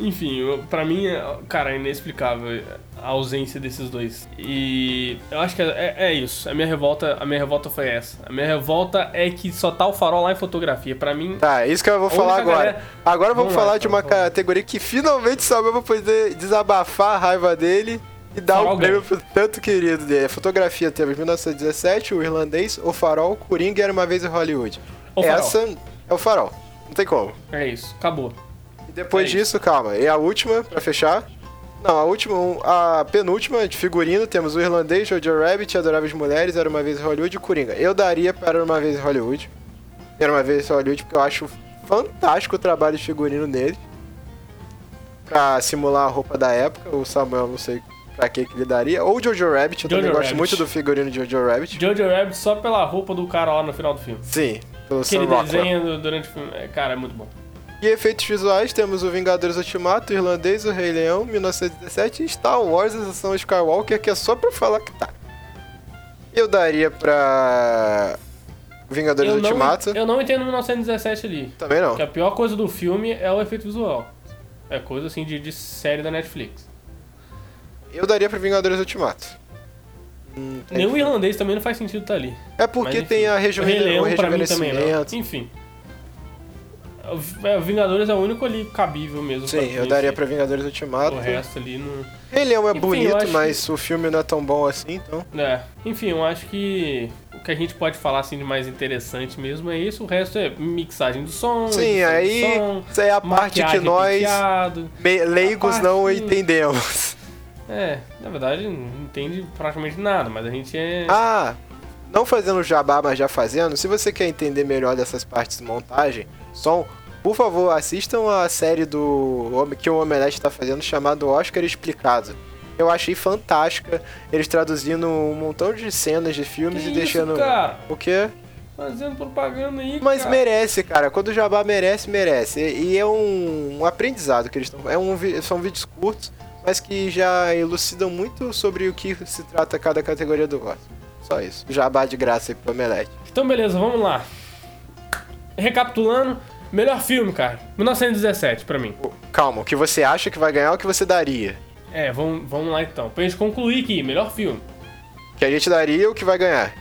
Enfim, eu- pra mim, é- cara, é inexplicável a ausência desses dois. E eu acho que é, é isso. A minha revolta, a minha revolta foi essa. A minha revolta é que só tá o farol lá em fotografia. Pra mim, Tá, isso que eu vou falar agora. galera- Agora vamos Vamos lá, falar de então, uma vamos lá. categoria que finalmente Samuel vai poder desabafar a raiva dele e Farol o prêmio pro tanto querido dele. A fotografia temos 1917, o irlandês, o farol, Coringa era uma vez em Hollywood. O Farol. Essa é o farol. Não tem como. é isso. Acabou. E depois É isso. disso, calma. E a última, pra fechar. Não, a última, a penúltima de figurino, temos o irlandês, Jojo Rabbit, Adoráveis Mulheres, Era Uma Vez em Hollywood e Coringa. Eu daria para Era Uma Vez em Hollywood. Era Uma Vez em Hollywood porque eu acho fantástico o trabalho de figurino nele. Pra simular a roupa da época. O Samuel, não sei pra que que ele daria. Ou Jojo Rabbit, eu Jojo também gosto Rabbit. muito do figurino de Jojo Rabbit. Jojo Rabbit só pela roupa do cara lá no final do filme. Sim, pelo Que ele desenha du- durante o filme. É, cara, é muito bom. E efeitos visuais, temos o Vingadores Ultimato, o Irlandês, o Rei Leão, 1917 e Star Wars, Ascensão Skywalker, que é só pra falar que tá. Eu daria pra Vingadores Eu não, Ultimato. eu não entendo 1917 ali. Também não. Porque a pior coisa do filme é o efeito visual. É coisa assim de, de série da Netflix. Eu daria pra Vingadores Ultimato. Hum, Nem o irlandês também não faz sentido estar ali. É porque Mas, tem a O Rei rejuven... Leão o mim também rejuvenescimento. Enfim. É, Vingadores é o único ali cabível mesmo. Sim, eu daria assim. pra Vingadores Ultimato. O resto ali não. Rei Leão é Enfim, bonito, mas o filme não é tão bom assim, então. É. Enfim, eu acho que o que a gente pode falar assim de mais interessante mesmo é isso. O resto é mixagem do som. Sim, do aí som, é a parte que nós leigos parte não que- entendemos. É, na verdade não entende praticamente nada, mas a gente é. Ah, não fazendo jabá, mas já fazendo, se você quer entender melhor dessas partes de montagem, som, por favor, assistam a série do que o Omelete está fazendo chamado Oscar Explicado. Eu achei fantástica, eles traduzindo um montão de cenas de filmes Que e isso, deixando. cara? O quê? Fazendo propaganda aí, Mas cara. merece, cara. Quando o Jabá merece, merece. E, e é um, um aprendizado que eles estão. É um, são vídeos curtos, mas que já elucidam muito sobre o que se trata cada categoria do Oscar. Só isso. Jabá de graça aí pro Omelete. Então, beleza, vamos lá. Recapitulando, melhor filme, cara. 1917, pra mim. Calma, o que você acha que vai ganhar, o que você daria? É, vamos, vamos lá então. Pra gente concluir aqui, melhor filme. O que a gente daria, o que vai ganhar.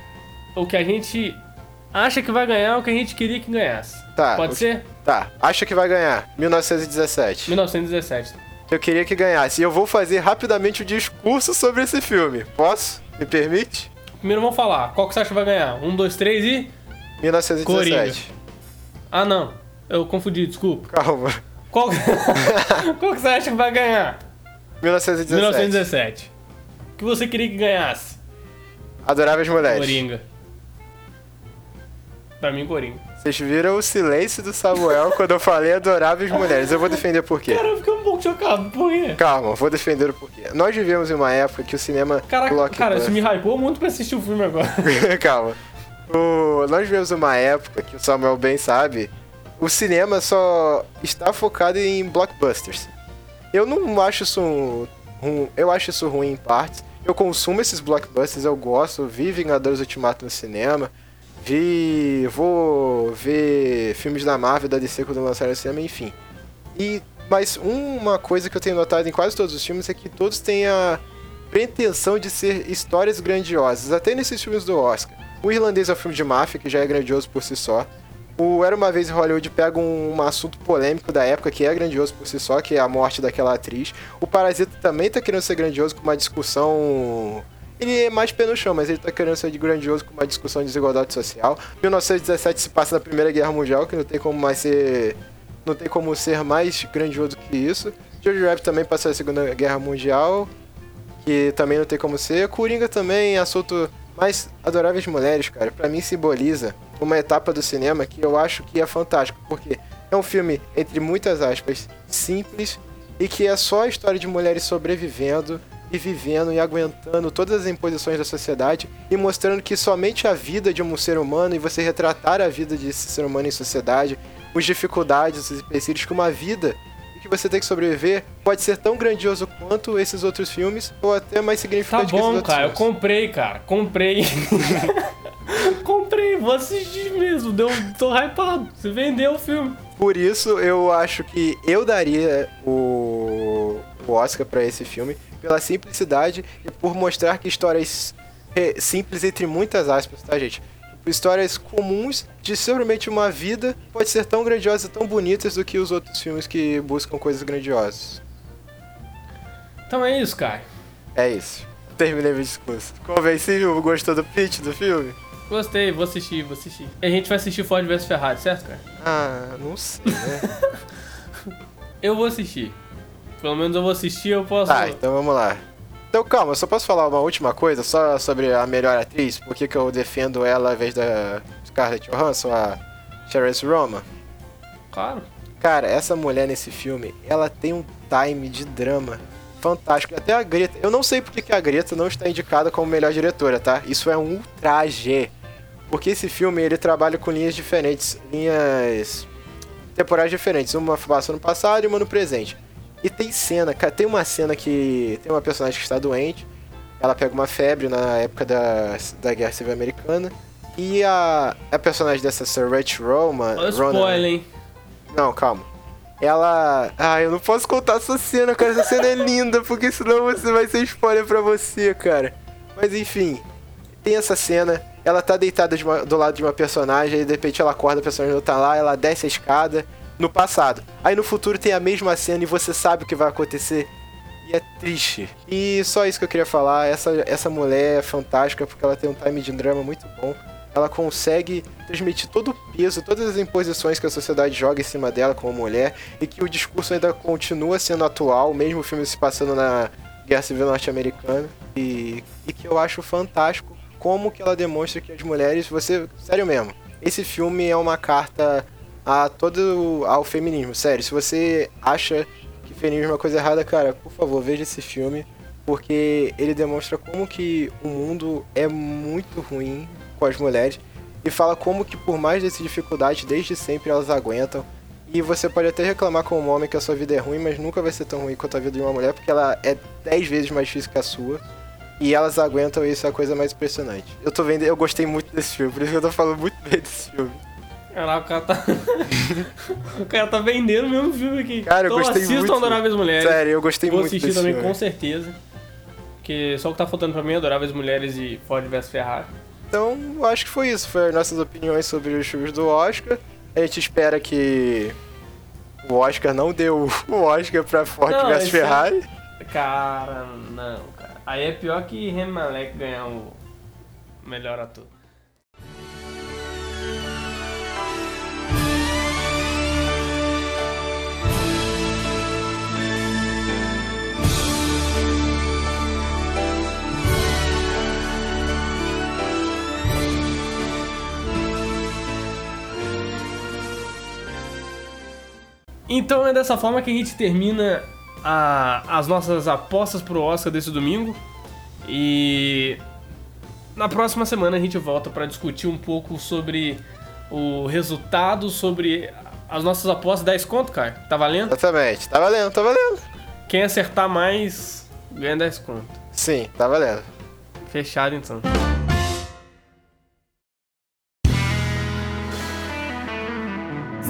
O que a gente acha que vai ganhar, o que a gente queria que ganhasse. Tá. Pode o- ser? Tá, acha que vai ganhar. 1917. 1917. Eu queria que ganhasse. E eu vou fazer rapidamente o discurso sobre esse filme. Posso? Me permite? Primeiro vamos falar, qual que você acha que vai ganhar? Um, dois, três e. 1917. Ah, não. Eu confundi, desculpa. Calma. Qual, qual que você acha que vai ganhar? 1917. 1917. O que você queria que ganhasse? Adoráveis Mulheres. Coringa. Pra mim, Coringa. Vocês viram o silêncio do Samuel quando eu falei Adoráveis Mulheres. Eu vou defender por quê. Cara, eu fiquei um pouco chocado. Por quê? Calma, vou defender o porquê. Nós vivemos em uma época que o cinema. Caraca, cara, isso me hypou muito pra assistir o filme agora. Calma. O- Nós vivemos uma época que o Samuel bem sabe. O cinema só está focado em blockbusters. Eu não acho isso ruim. Eu acho isso ruim em partes. Eu consumo esses blockbusters, eu gosto. Vi Vingadores Ultimato no cinema. Vi. Vou ver filmes da Marvel, da DC quando lançaram no cinema, enfim. E, mas uma coisa que eu tenho notado em quase todos os filmes é que todos têm a pretensão de ser histórias grandiosas, até nesses filmes do Oscar. O Irlandês é um filme de máfia, que já é grandioso por si só. O Era Uma Vez em Hollywood pega um, um assunto polêmico da época, que é grandioso por si só, que é a morte daquela atriz. O Parasita também tá querendo ser grandioso com uma discussão... Ele é mais pé no chão, mas ele tá querendo ser grandioso com uma discussão de desigualdade social. 1917 se passa na Primeira Guerra Mundial, que não tem como mais ser... Não tem como ser mais grandioso que isso. Jojo Rabbit também passa na Segunda Guerra Mundial que também não tem como ser. Coringa também, assunto mais adoráveis mulheres, cara. Pra mim simboliza uma etapa do cinema que eu acho que é fantástico, porque é um filme entre muitas aspas simples e que é só a história de mulheres sobrevivendo e vivendo e aguentando todas as imposições da sociedade e mostrando que somente a vida de um ser humano e você retratar a vida desse ser humano em sociedade, as dificuldades, os empecilhos que uma vida que você tem que sobreviver pode ser tão grandioso quanto esses outros filmes ou até mais Tá que esses bom, outros cara, eu filmes. comprei, cara. Comprei. comprei, vou assistir mesmo. Deu, tô hypado. Você vendeu o filme. Por isso, eu acho que eu daria o, o Oscar pra esse filme pela simplicidade e por mostrar que histórias é, simples entre muitas aspas, tá, gente? Histórias comuns de simplesmente uma vida pode ser tão grandiosas e tão bonitas do que os outros filmes que buscam coisas grandiosas. Então é isso, cara. É isso. Terminei meu discurso. Convencido? Gostou do pitch do filme? Gostei, vou assistir, vou assistir. A gente vai assistir Ford vs Ferrari, certo, cara? Ah, não sei, né? Eu vou assistir. Pelo menos eu vou assistir, eu posso. Tá, então vamos lá. Então calma, eu só posso falar uma última coisa só sobre a melhor atriz, por que que eu defendo ela ao invés da Scarlett Johansson, a Charlize Roma. Claro. Cara, essa mulher nesse filme, ela tem um time de drama fantástico. Até a Greta, eu não sei porque que a Greta não está indicada como melhor diretora, tá? Isso é um ultraje. Porque esse filme, ele trabalha com linhas diferentes, linhas temporais diferentes. Uma passa no passado e uma no presente. E tem cena, cara, tem uma cena que tem uma personagem que está doente, ela pega uma febre na época da, da Guerra Civil Americana, e a, a personagem dessa Saoirse Roman... Olha o spoiler, hein? não, calma. Ela. Ah, eu não posso contar essa cena, cara. Essa cena é linda, porque senão você vai ser spoiler pra você, cara. Mas enfim, tem essa cena. Ela tá deitada de uma- do lado de uma personagem, e de repente ela acorda, a personagem não tá lá, ela desce a escada no passado. Aí no futuro tem a mesma cena e você sabe o que vai acontecer. E é triste. E só isso que eu queria falar. Essa, essa mulher é fantástica porque ela tem um time de drama muito bom. Ela consegue transmitir todo o peso, todas as imposições que a sociedade joga em cima dela como mulher e que o discurso ainda continua sendo atual, mesmo o filme se passando na Guerra Civil Norte-Americana. E, e que eu acho fantástico como que ela demonstra que as mulheres, você, sério mesmo, esse filme é uma carta a todo ao feminismo, sério. Se você acha que feminismo é uma coisa errada, cara, por favor, veja esse filme, porque ele demonstra como que o mundo é muito ruim com as mulheres e fala como que por mais dessa dificuldade, desde sempre elas aguentam. E você pode até reclamar como homem que a sua vida é ruim, mas nunca vai ser tão ruim quanto a vida de uma mulher, porque ela é 10 vezes mais difícil que a sua. E elas aguentam isso, é a coisa mais impressionante. Eu tô vendo, eu gostei muito desse filme, por isso que eu tô falando muito bem desse filme. Caraca, o cara tá. o cara tá vendendo o mesmo filme aqui. Cara, eu então gostei assistam muito. Adoráveis Mulheres. Sério, eu gostei Vou muito assistir desse também filme. com certeza. Porque só o que tá faltando pra mim é Adoráveis Mulheres e Ford vs Ferrari. Então, eu acho que foi isso. Foi as nossas opiniões sobre os filmes do Oscar. A gente espera que o Oscar não deu o Oscar pra Ford Não, vs Ferrari. Cara, não, cara. Aí é pior que Remy Malek ganhar o melhor ator. Então é dessa forma que a gente termina a- as nossas apostas pro Oscar desse domingo. E na próxima semana a gente volta para discutir um pouco sobre o resultado, sobre as nossas apostas. 10 conto, cara? Tá valendo? Exatamente. Tá valendo, tá valendo. Quem acertar mais ganha 10 conto. Sim, tá valendo. Fechado então.